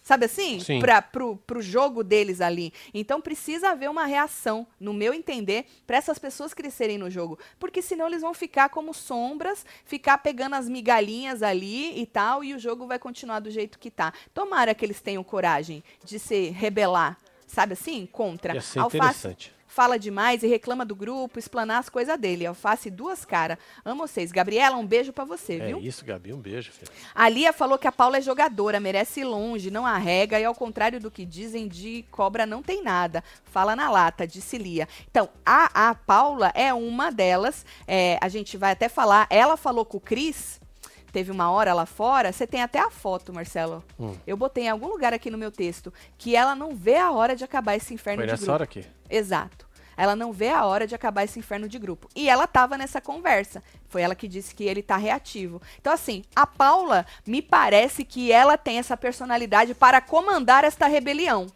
Sabe assim? Sim. Pra, pro, pro jogo deles ali. Então precisa haver uma reação, no meu entender, para essas pessoas crescerem no jogo. Porque senão eles vão ficar como sombras, ficar pegando as migalhinhas ali e tal, e o jogo vai continuar do jeito que tá. Tomara que eles tenham coragem de se rebelar, sabe assim? Contra. Ia ser Alface interessante. Fala demais e reclama do grupo, explanar as coisas dele. Alface duas caras. Amo vocês. Gabriela, um beijo pra você, É viu? isso, Gabi. Um beijo, filho. A Lia falou que a Paula é jogadora, merece ir longe, não arrega, e ao contrário do que dizem, de cobra não tem nada. Fala na lata, disse Lia. Então, a, a Paula é uma delas, é, a gente vai até falar, ela falou com o Cris, teve uma hora lá fora, você tem até a foto, Marcelo. Hum. Eu botei em algum lugar aqui no meu texto, que ela não vê a hora de acabar esse inferno Foi de nessa grupo. hora aqui. Exato. Ela não vê a hora de acabar esse inferno de grupo. E ela tava nessa conversa. Foi ela que disse que ele tá reativo. Então, assim, a Paula, me parece que ela tem essa personalidade para comandar esta rebelião.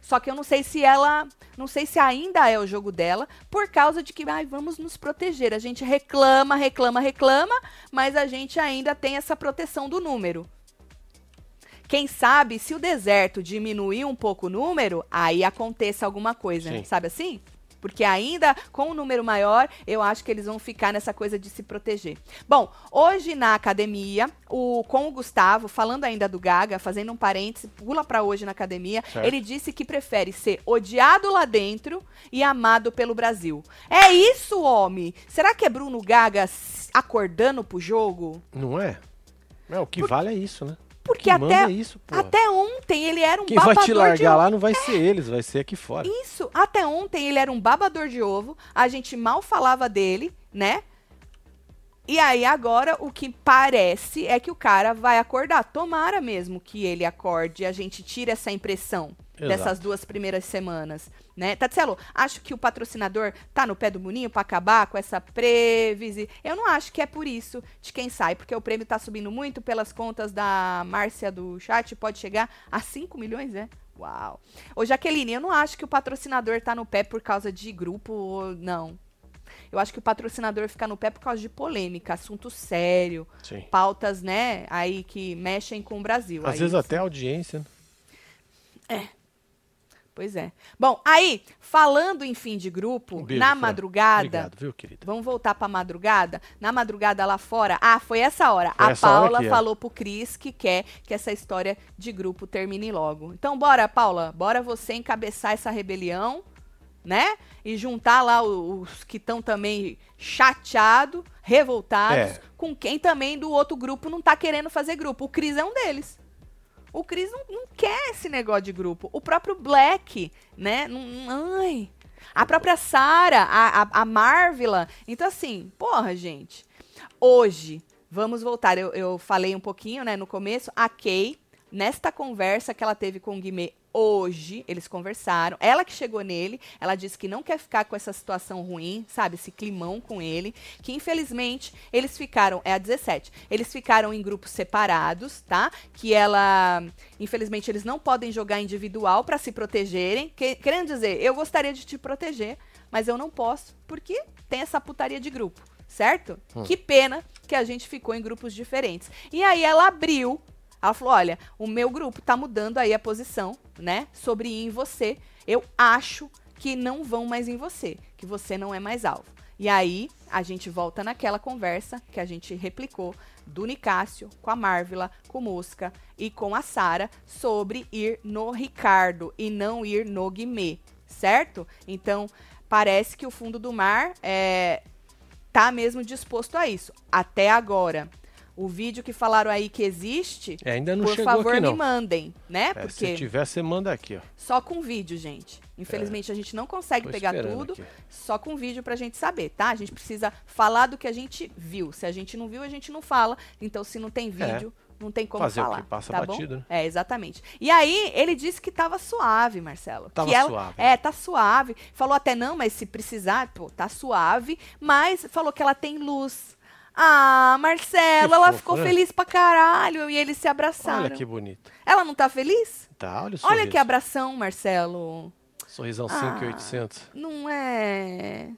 Só que eu não sei se ela, não sei se ainda é o jogo dela, por causa de que, ai, vamos nos proteger. A gente reclama, reclama, reclama, mas a gente ainda tem essa proteção do número. Quem sabe, se o deserto diminuir um pouco o número, aí aconteça alguma coisa, Sim. sabe assim? Porque ainda com o número maior, eu acho que eles vão ficar nessa coisa de se proteger. Bom, hoje na academia, o, com o Gustavo, falando ainda do Gaga, fazendo um parêntese, pula pra hoje na academia, Certo. ele disse que prefere ser odiado lá dentro e amado pelo Brasil. É isso, homem! Será que é Bruno Gaga acordando pro jogo? Não é? É, o que vale é isso, né? Porque Quem até, isso, até ontem ele era um Quem vai babador te de largar ovo. lá não vai ser eles, vai ser aqui fora. Isso, até ontem ele era um babador de ovo, a gente mal falava dele, né? E aí agora o que parece é que o cara vai acordar. Tomara mesmo que ele acorde e a gente tire essa impressão Exato. dessas duas primeiras semanas, né? Tatselo, acho que o patrocinador tá no pé do Boninho pra acabar com essa previsi. Eu não acho que é por isso de quem sai, porque o prêmio tá subindo muito pelas contas da Márcia do chat, pode chegar a 5 milhões, né? Uau. Ô, Jaqueline, eu não acho que o patrocinador tá no pé por causa de grupo, não. Eu acho que o patrocinador fica no pé por causa de polêmica, assunto sério, Sim. pautas, né, aí que mexem com o Brasil. Às Aí vezes sim. até audiência, né? Pois é. Bom, aí, falando em fim de grupo, Um beijo, na Fran. madrugada, Obrigado, viu, querida? vamos voltar pra madrugada? Na madrugada lá fora, ah, foi essa hora. Foi a essa hora Paula aqui, é. falou pro Cris que quer que essa história de grupo termine logo. Então, bora, Paula, bora você encabeçar essa rebelião, né? E juntar lá os que estão também chateados, revoltados, É. com quem também do outro grupo não tá querendo fazer grupo. O Cris é um deles. O Cris não, não quer esse negócio de grupo. O próprio Black, né? Não- ai. A própria Sarah, a, a, a Marvila. Então, assim, porra, gente. Hoje, vamos voltar. Eu, eu falei um pouquinho, né, no começo. A Kay, nesta conversa que ela teve com o Guimê hoje, eles conversaram. Ela que chegou nele, ela disse que não quer ficar com essa situação ruim, sabe? Esse climão com ele. Que infelizmente eles ficaram, é a 17, eles ficaram em grupos separados, tá? Que ela, infelizmente, eles não podem jogar individual para se protegerem. Que- querendo dizer, eu gostaria de te proteger, mas eu não posso, porque tem essa putaria de grupo, certo? Que pena que a gente ficou em grupos diferentes. E aí ela abriu ela falou: olha, o meu grupo tá mudando aí a posição, né? Sobre ir em você. Eu acho que não vão mais em você, que você não é mais alvo. E aí a gente volta naquela conversa que a gente replicou do Nicásio com a Marvila, com o Mosca e com a Sara sobre ir no Ricardo e não ir no Guimê, certo? Então parece que o fundo do mar é, tá mesmo disposto a isso. Até agora. O vídeo que falaram aí que existe, É, ainda não por chegou favor, aqui, me não. mandem, né? É, Porque se tiver, você manda aqui, ó. só com vídeo, gente. Infelizmente, a gente não consegue Tô pegar tudo, aqui. só com vídeo pra gente saber, tá? A gente precisa falar do que a gente viu. Se a gente não viu, a gente não fala. Então, se não tem vídeo, não tem como É. Fazer o falar. quê? Passa tá batido, né? É, exatamente. E aí, ele disse que tava suave, Marcelo. Tava que ela- suave. É, tá suave. Falou até não, mas se precisar, pô, tá suave. Mas falou que ela tem luz. Ah, Marcelo, Que ela ficou né? feliz pra caralho e eles se abraçaram. Olha que bonito. Ela não tá feliz? Tá, olha o Olha sorriso. que abração, Marcelo. Sorrisão Ah. 5,800. Não é.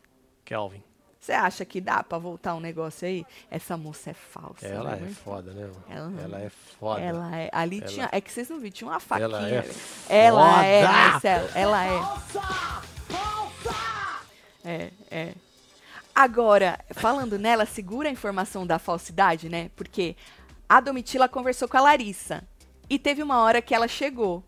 Kelvin. Você acha que dá pra voltar um negócio aí? Essa moça é falsa. Ela né? é foda, né? mano? Ela- Ela é foda. Ela é. Ali Ela- tinha. É que vocês não viram, tinha uma faquinha. Ela é. Ela é! Marcelo. Ela é. É, é. Agora, falando nela, segura a informação da falsidade, né? Porque a Domitila conversou com a Larissa. E teve uma hora que ela chegou.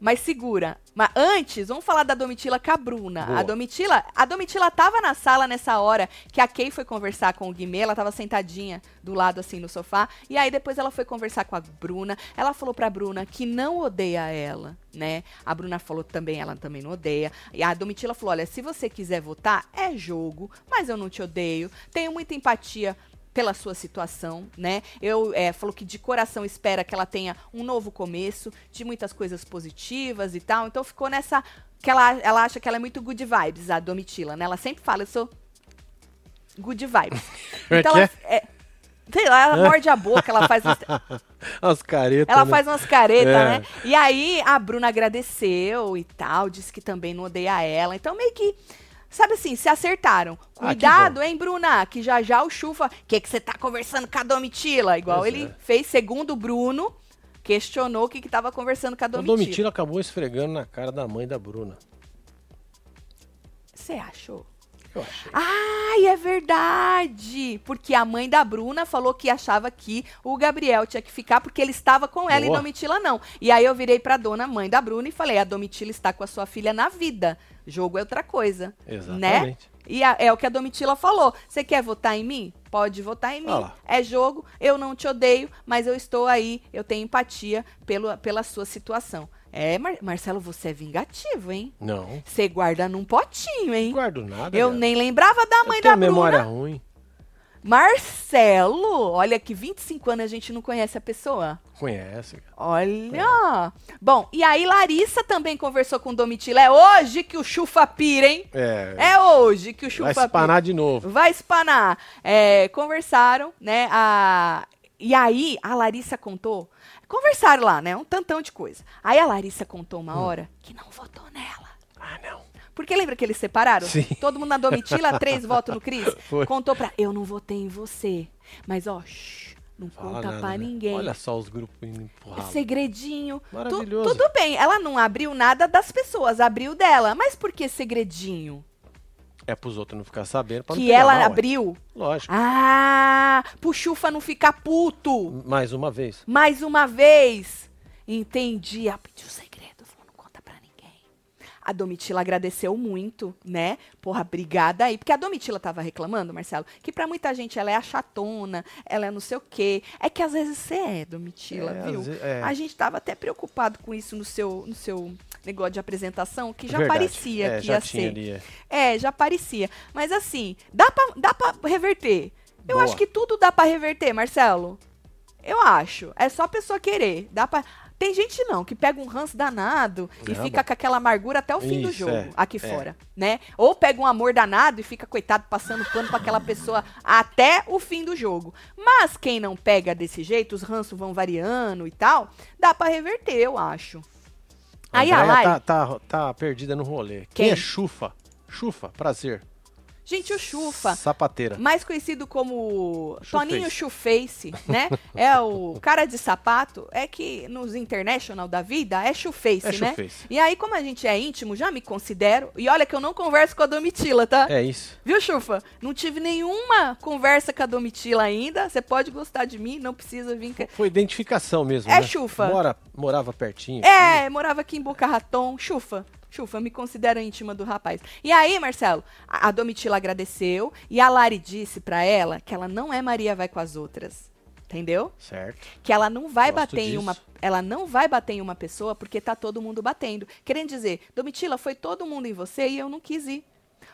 Mas segura. Mas antes, vamos falar da Domitila com a Bruna. Boa. A Domitila, a Domitila tava na sala nessa hora que a Kay foi conversar com o Guimê, ela tava sentadinha do lado assim no sofá, e aí depois ela foi conversar com a Bruna. Ela falou pra Bruna que não odeia ela, né? A Bruna falou também, ela também não odeia. E a Domitila falou: "Olha, se você quiser votar, é jogo, mas eu não te odeio. Tenho muita empatia pela sua situação, né? Eu é, falou que de coração espera que ela tenha um novo começo, de muitas coisas positivas e tal. Então ficou nessa que ela, ela acha que ela é muito good vibes, a Domitila, né? Ela sempre fala, eu sou good vibes. *laughs* É então ela, é, sei lá, ela morde a boca, ela faz uns- *laughs* As caretas. ela né? faz umas caretas, É. né? E aí a Bruna agradeceu e tal, disse que também não odeia ela. Então meio que, sabe assim, se acertaram. Ah, Cuidado, bom. hein, Bruna, que já já o Chufa, que que você tá conversando com a Domitila? Igual Pois ele é. fez, segundo o Bruno, questionou o que que tava conversando com a O Domitila. Domitila acabou esfregando na cara da mãe da Bruna. Você achou? Eu achei. Ai, é verdade! Porque a mãe da Bruna falou que achava que o Gabriel tinha que ficar porque ele estava com ela Boa. e Domitila não. E aí eu virei pra dona mãe da Bruna e falei: a Domitila está com a sua filha na vida. Jogo é outra coisa. Né? Exatamente. E a- é o que a Domitila falou. Você quer votar em mim? Pode votar em mim. Ah. É jogo, eu não te odeio, mas eu estou aí, eu tenho empatia pelo, pela sua situação. É, Mar- Marcelo, você é vingativo, hein? Não. Você guarda num potinho, hein? Não guardo nada. Eu nem lembrava da Eu mãe tenho da a Bruna. memória ruim. Marcelo, olha que 25 anos a gente não conhece a pessoa. Conhece. Olha. Bom, e aí Larissa também conversou com Domitila. É hoje que o chufa pira, hein? É. É hoje que o vai chufa pira. espanar de novo. Vai espanar. É, conversaram, né? A... E aí a Larissa contou. Conversaram lá, né? Um tantão de coisa. Aí a Larissa contou uma hora que não votou nela. Ah, não. Porque lembra que eles separaram? Sim. Todo mundo na Domitila, três votos no Cris. *laughs* Foi. Contou pra. Eu não votei em você. Mas, ó, shh, não Fala conta nada, pra né? ninguém. Olha só os grupos indo É empurrar. segredinho. Tu- Maravilhoso. tudo bem, ela não abriu nada das pessoas, abriu dela. Mas por que segredinho? É pros outros não ficar sabendo. Pra não que pegar ela mal, abriu. Lógico. Ah, pro Chufa não ficar puto. Mais uma vez. Mais uma vez. Entendi. Ela pediu segredo, falou, não conta pra ninguém. A Domitila agradeceu muito, né? Porra, obrigada aí. Porque a Domitila tava reclamando, Marcelo, que pra muita gente ela é a chatona, ela é não sei o quê. É que às vezes você é, Domitila, É, viu? às ve- é. A gente tava até preocupado com isso no seu, no seu negócio de apresentação, que já Verdade. parecia É, que já ia ser. ali, é. É, já parecia. Mas assim, dá pra, dá pra reverter. Eu Boa. acho que tudo dá pra reverter, Marcelo. Eu acho. É só a pessoa querer. Dá pra... Tem gente não, que pega um ranço danado e fica com aquela amargura até o fim do Isso, jogo, é, aqui é. fora, né? Ou pega um amor danado e fica, coitado, passando pano pra aquela pessoa até o fim do jogo. Mas quem não pega desse jeito, os ranços vão variando e tal, dá pra reverter, eu acho. Aí a Andréia Lai... tá, tá, tá perdida no rolê. Quem, Quem? é Chufa? Chufa, prazer. Gente, o Chufa, Sapateira. mais conhecido como. Toninho Shoeface, né? É o cara de sapato, é que nos international da vida é Shoeface, É né? Shoeface. E aí, como a gente é íntimo, já me considero, e olha que eu não converso com a Domitila, tá? É isso. Viu, Chufa? Não tive nenhuma conversa com a Domitila ainda, você pode gostar de mim, não precisa vir... Foi identificação mesmo. É né? Chufa. Mora, morava pertinho. É, morava aqui em Boca Raton, Chufa. Chufa, eu me considero íntima do rapaz. E aí, Marcelo, a, Domitila agradeceu e a Lari disse pra ela que ela não é Maria vai com as outras. Entendeu? Certo. Que ela não vai Gosto bater em disso. uma, ela não vai bater em uma pessoa porque tá todo mundo batendo. Querendo dizer, Domitila, foi todo mundo em você e eu não quis ir.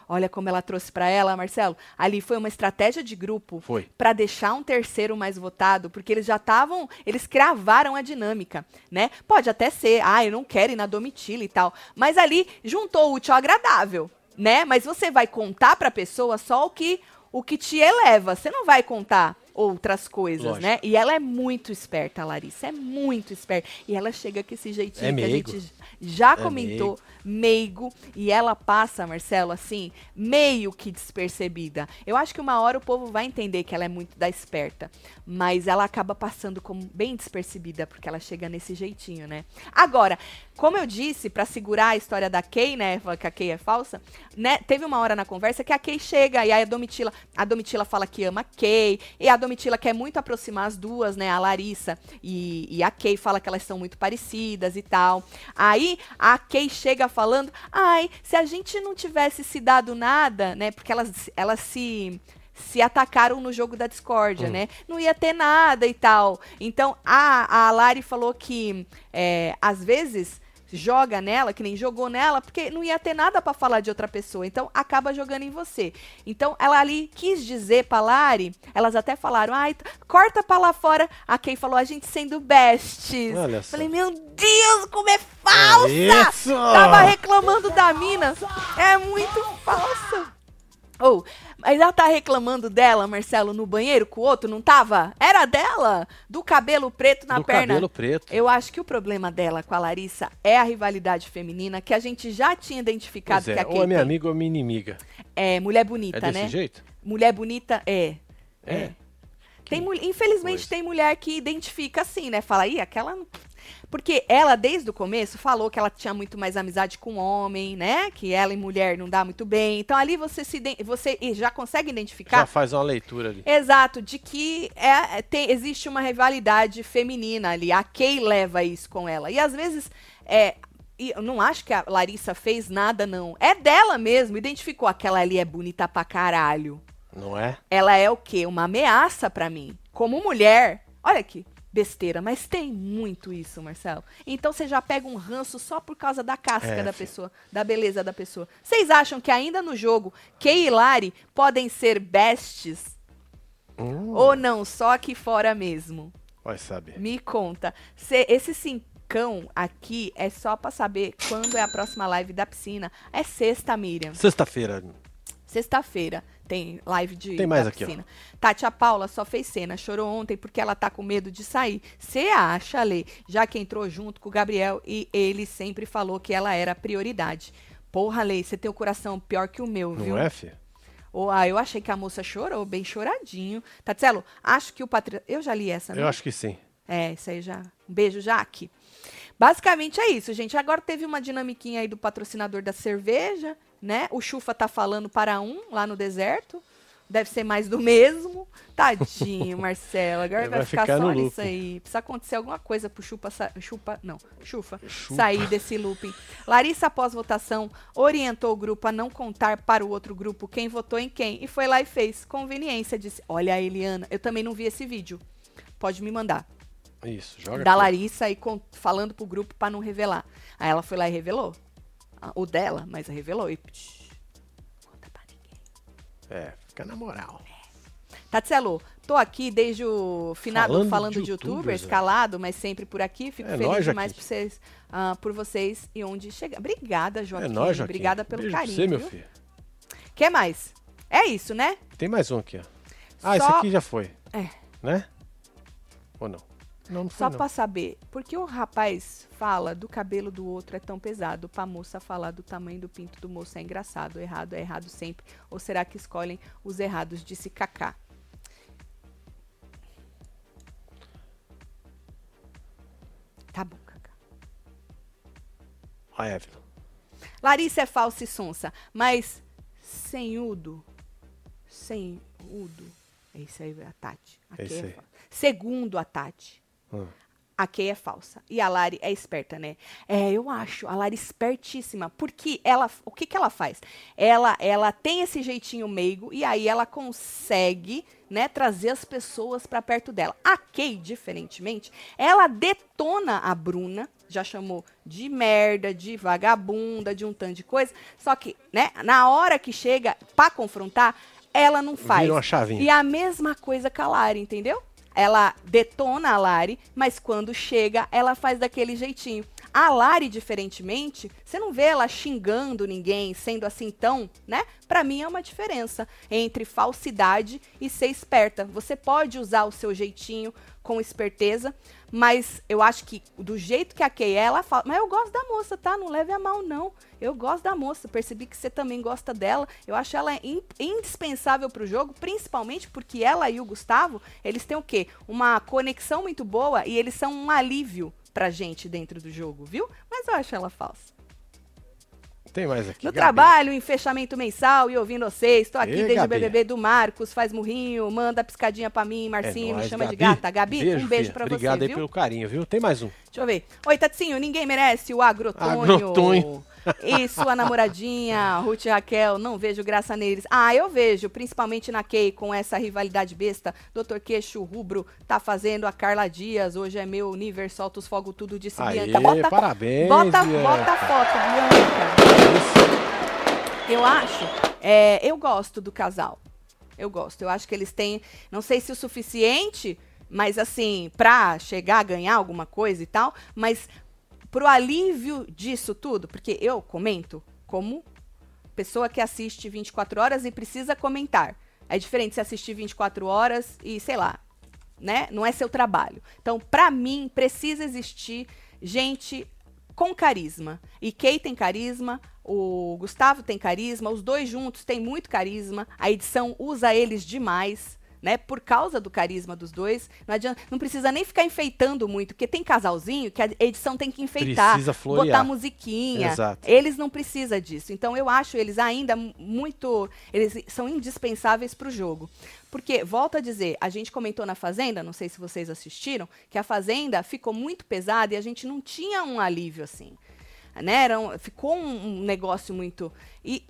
Olha como ela trouxe pra ela, Marcelo. Ali foi uma estratégia de grupo para deixar um terceiro mais votado, porque eles já estavam, eles cravaram a dinâmica, né? Pode até ser, ah, eu não quero ir na Domitila e tal, mas ali juntou o útil ao agradável, né? Mas você vai contar pra pessoa só o que o que te eleva, você não vai contar outras coisas, Lógico. né? E ela é muito esperta, a Larissa, é muito esperta. E ela chega com esse jeitinho É que a meigo. gente já É comentou, meigo, e ela passa, Marcelo, assim, meio que despercebida. Eu acho que uma hora o povo vai entender que ela é muito da esperta, mas ela acaba passando como bem despercebida, porque ela chega nesse jeitinho, né? Agora, como eu disse, pra segurar a história da Kay, né, que a Kay é falsa, né, teve uma hora na conversa que a Kay chega e aí a Domitila, a Domitila fala que ama a Kay, e a Domitila quer muito aproximar as duas, né, a Larissa e, e a Kay fala que elas são muito parecidas e tal. Aí a Kay chega falando, ai, se a gente não tivesse se dado nada, né, porque elas, elas se se atacaram no jogo da discórdia, Hum. né? Não ia ter nada e tal. Então, a, a Lari falou que, é, às vezes, joga nela, que nem jogou nela, porque não ia ter nada pra falar de outra pessoa. Então acaba jogando em você. Então ela ali quis dizer pra Lari, elas até falaram, ai, corta pra lá fora. A Kay falou, a gente sendo besties. Olha só. Falei, meu Deus, como é falsa! Isso! Tava reclamando da mina. É muito falsa. Ou, mas ela tá reclamando dela, Marcelo, no banheiro com o outro, não tava? Era dela? Do cabelo preto na Do perna. cabelo preto. Eu acho que o problema dela com a Larissa é a rivalidade feminina, que a gente já tinha identificado Pois que é, a ou é minha amiga ou é minha inimiga. É mulher É bonita, desse né? jeito? Mulher bonita é. É. É. Tem, infelizmente coisa. tem mulher que identifica assim, né? Fala, ih, aquela. Não-" Porque ela, desde o começo, falou que ela tinha muito mais amizade com homem, né? Que ela e mulher não dá muito bem. Então ali você se você já consegue identificar Já faz uma leitura ali. Exato, de que é, tem- existe uma rivalidade feminina ali. A Kay leva isso com ela. E às vezes, é, e eu não acho que a Larissa fez nada, não. É dela mesmo. Identificou aquela ali é bonita pra caralho. Não é? Ela é o quê? Uma ameaça pra mim. Como mulher. Olha aqui. Besteira, mas tem muito isso, Marcelo. Então você já pega um ranço só por causa da casca É, da fi. pessoa, da beleza da pessoa. Vocês acham que ainda no jogo Kay e Lari podem ser bestes? Hum, Ou não, só aqui fora mesmo? vai saber. Me conta. Cê- esse cincão aqui é só pra saber quando é a próxima live da piscina. É sexta, Miriam. Sexta-feira. Sexta-feira tem live de Tem mais aqui, ó. piscina. Tati, a Paula só fez cena, chorou ontem porque ela tá com medo de sair. Você acha, Lê, já que entrou junto com o Gabriel e ele sempre falou que ela era a prioridade. Porra, Lê, você tem o coração pior que o meu, viu? Não é, filho? Ou, ah, eu achei que a moça chorou, bem choradinho. Tatselo, acho que o Patrícia... Eu já li essa, né? Eu acho que sim. É, isso aí já. Um beijo, Jaque. Basicamente é isso, gente. Agora teve uma dinamiquinha aí do patrocinador da cerveja, né? O Chufa tá falando para um lá no deserto. Deve ser mais do mesmo. Tadinho, *laughs* Marcelo. Agora vai, vai ficar, ficar só nisso aí. Precisa acontecer alguma coisa pro Chupa, Chupa, não, Chufa, Chupa. sair desse looping. Larissa, após votação, orientou o grupo a não contar para o outro grupo quem votou em quem. E foi lá e fez. Conveniência, disse. Olha a Eliana, eu também não vi esse vídeo. Pode me mandar Isso, joga. da aqui. Larissa e falando pro grupo pra não revelar. Aí ela foi lá e revelou. O dela, mas revelou. E psh, conta pra ninguém. É, fica na moral. Tatselo, tô aqui desde o finado falando, Falando de, de youtubers, youtubers, é. calado, mas sempre por aqui. Fico É feliz demais por vocês, ah, por vocês e onde chegar. Obrigada, Joaquim. é nóis, Joaquim. Obrigada pelo Beijo carinho. Você, meu filho. que mais? É isso, né? Tem mais um aqui, ó. Ah, esse Só- aqui já foi. É. Né? Ou não? Não, não foi Só pra saber, por que o rapaz fala do cabelo do outro é tão pesado, pra moça falar do tamanho do pinto do moço é engraçado, errado é errado sempre, ou será que escolhem os errados, disse Kaká. Tá bom, Kaká. A Evelyn. Larissa é falsa e sonsa, mas sem udo, sem udo, esse aí é a Tati. A Esse Kay é aí. fa- Segundo a Tati, Hum. a Kay é falsa. E a Lari é esperta, né? É, eu acho. A Lari espertíssima. Porque ela. O que, que ela faz? Ela, ela tem esse jeitinho meigo e aí ela consegue, né, trazer as pessoas pra perto dela. A Kay, diferentemente, ela detona a Bruna. Já chamou de merda, de vagabunda, de um tanto de coisa. Só que, né, na hora que chega pra confrontar, ela não faz. Vira uma chavinha. E a mesma coisa com a Lari, entendeu? Ela detona a Lari, mas quando chega, ela faz daquele jeitinho. A Lari, diferentemente, você não vê ela xingando ninguém, sendo assim tão, né? Pra mim é uma diferença entre falsidade e ser esperta. Você pode usar o seu jeitinho com esperteza, mas eu acho que do jeito que a Kay é, ela fala, mas eu gosto da moça, tá? Não leve a mal, não. Eu gosto da moça, percebi que você também gosta dela. Eu acho ela in- indispensável pro jogo, principalmente porque ela e o Gustavo, eles têm o quê? Uma conexão muito boa e eles são um alívio pra gente dentro do jogo, viu? Mas eu acho ela falsa. Tem mais aqui. No Gabi. trabalho, em fechamento mensal e ouvindo vocês. Tô aqui Ei, desde Gabi. o BBB do Marcos, faz murrinho, manda piscadinha pra mim, Marcinho, me É nóis, chama de Gabi. gata. Gabi, um beijo filha. pra Obrigado você, aí viu? pelo carinho, viu? Tem mais um. Deixa eu ver. Oi, Tatinho, ninguém merece o agrotônio. Agrotônio. E sua namoradinha, Ruth e Raquel, não vejo graça neles. Ah, eu vejo, principalmente na Kay, com essa rivalidade besta. Doutor Queixo Rubro tá fazendo a Carla Dias. Hoje é meu nível, solta os fogos tudo, Aê, Bianca. Bota, parabéns, bota, Bianca. bota a foto, Bianca. Eu acho, é, eu gosto do casal. Eu gosto. Eu acho que eles têm, não sei se o suficiente, mas assim, pra chegar a ganhar alguma coisa e tal, mas pro alívio disso tudo, porque eu comento como pessoa que assiste 24 horas e precisa comentar. É diferente se assistir 24 horas e, sei lá, né? Não é seu trabalho. Então, pra mim, precisa existir gente com carisma. E Kay tem carisma, o Gustavo tem carisma, os dois juntos têm muito carisma. A edição usa eles demais, né? Por causa do carisma dos dois. Não adianta, não precisa nem ficar enfeitando muito, porque tem casalzinho que a edição tem que enfeitar, Precisa botar musiquinha. Exato. Eles não precisam disso. Então eu acho eles ainda mu- muito, eles são indispensáveis para o jogo. Porque, volto a dizer, a gente comentou na Fazenda, não sei se vocês assistiram, que a Fazenda ficou muito pesada e a gente não tinha um alívio assim. Né? Era um- ficou um, um negócio muito. E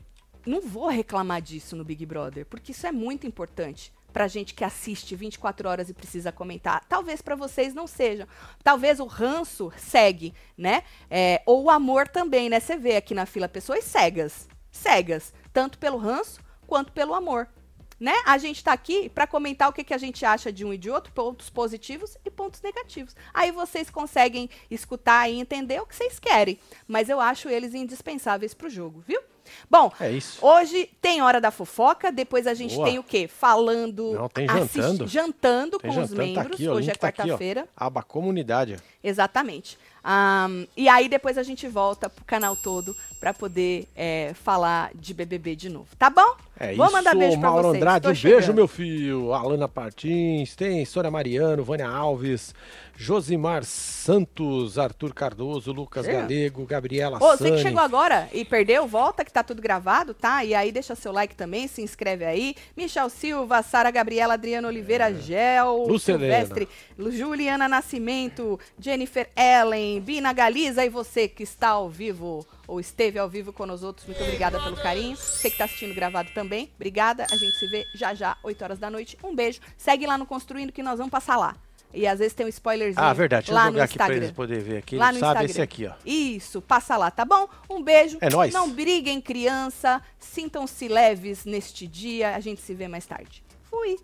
não vou reclamar disso no Big Brother, porque isso é muito importante pra gente que assiste 24 horas e precisa comentar. Talvez pra vocês não seja. Talvez o ranço segue, né? É, ou o amor também, né? Você vê aqui na fila pessoas cegas. Cegas. Tanto pelo ranço quanto pelo amor. Né? A gente tá aqui pra comentar o que, que a gente acha de um e de outro, pontos positivos e pontos negativos. Aí vocês conseguem escutar e entender o que vocês querem. Mas eu acho eles indispensáveis pro jogo, viu? Bom, É isso. Hoje tem hora da fofoca, depois a gente Boa. tem o quê? Falando. Não, tem jantando. jantando Tem com os jantando, tá membros. aqui, ó, o Hoje é tá quarta-feira. Aba comunidade. Exatamente. Ahn, e aí depois a gente volta pro canal todo pra poder é, falar de BBB de novo. Tá bom? É Vou isso, mandar beijo pra Mauro vocês. Andrade, Tô um beijo, meu filho. Alana Martins, tem Sônia Mariano, Vânia Alves, Josimar Santos, Arthur Cardoso, Lucas Chega. Galego, Gabriela Ô, você que chegou agora e perdeu, volta que tá tudo gravado, tá? E aí deixa seu like também, se inscreve aí. Michel Silva, Sara Gabriela, Adriano Oliveira, Gel, Lúcia Silvestre, Juliana Nascimento, Jennifer Ellen, Bina Galiza e você que está ao vivo ou esteve ao vivo com nós outros, muito obrigada pelo carinho. Você que está assistindo gravado também, obrigada. A gente se vê já já, 8 horas da noite. Um beijo. Segue lá no Construindo que nós vamos passar lá. E às vezes tem um spoilerzinho Ah, verdade. Deixa lá eu no jogar aqui pra Instagram. eles poderem ver aqui. Lá no sabem Instagram. esse aqui, ó. Isso, passa lá, tá bom? Um beijo. É nóis. Não briguem, criança. Sintam-se leves neste dia. A gente se vê mais tarde. Fui.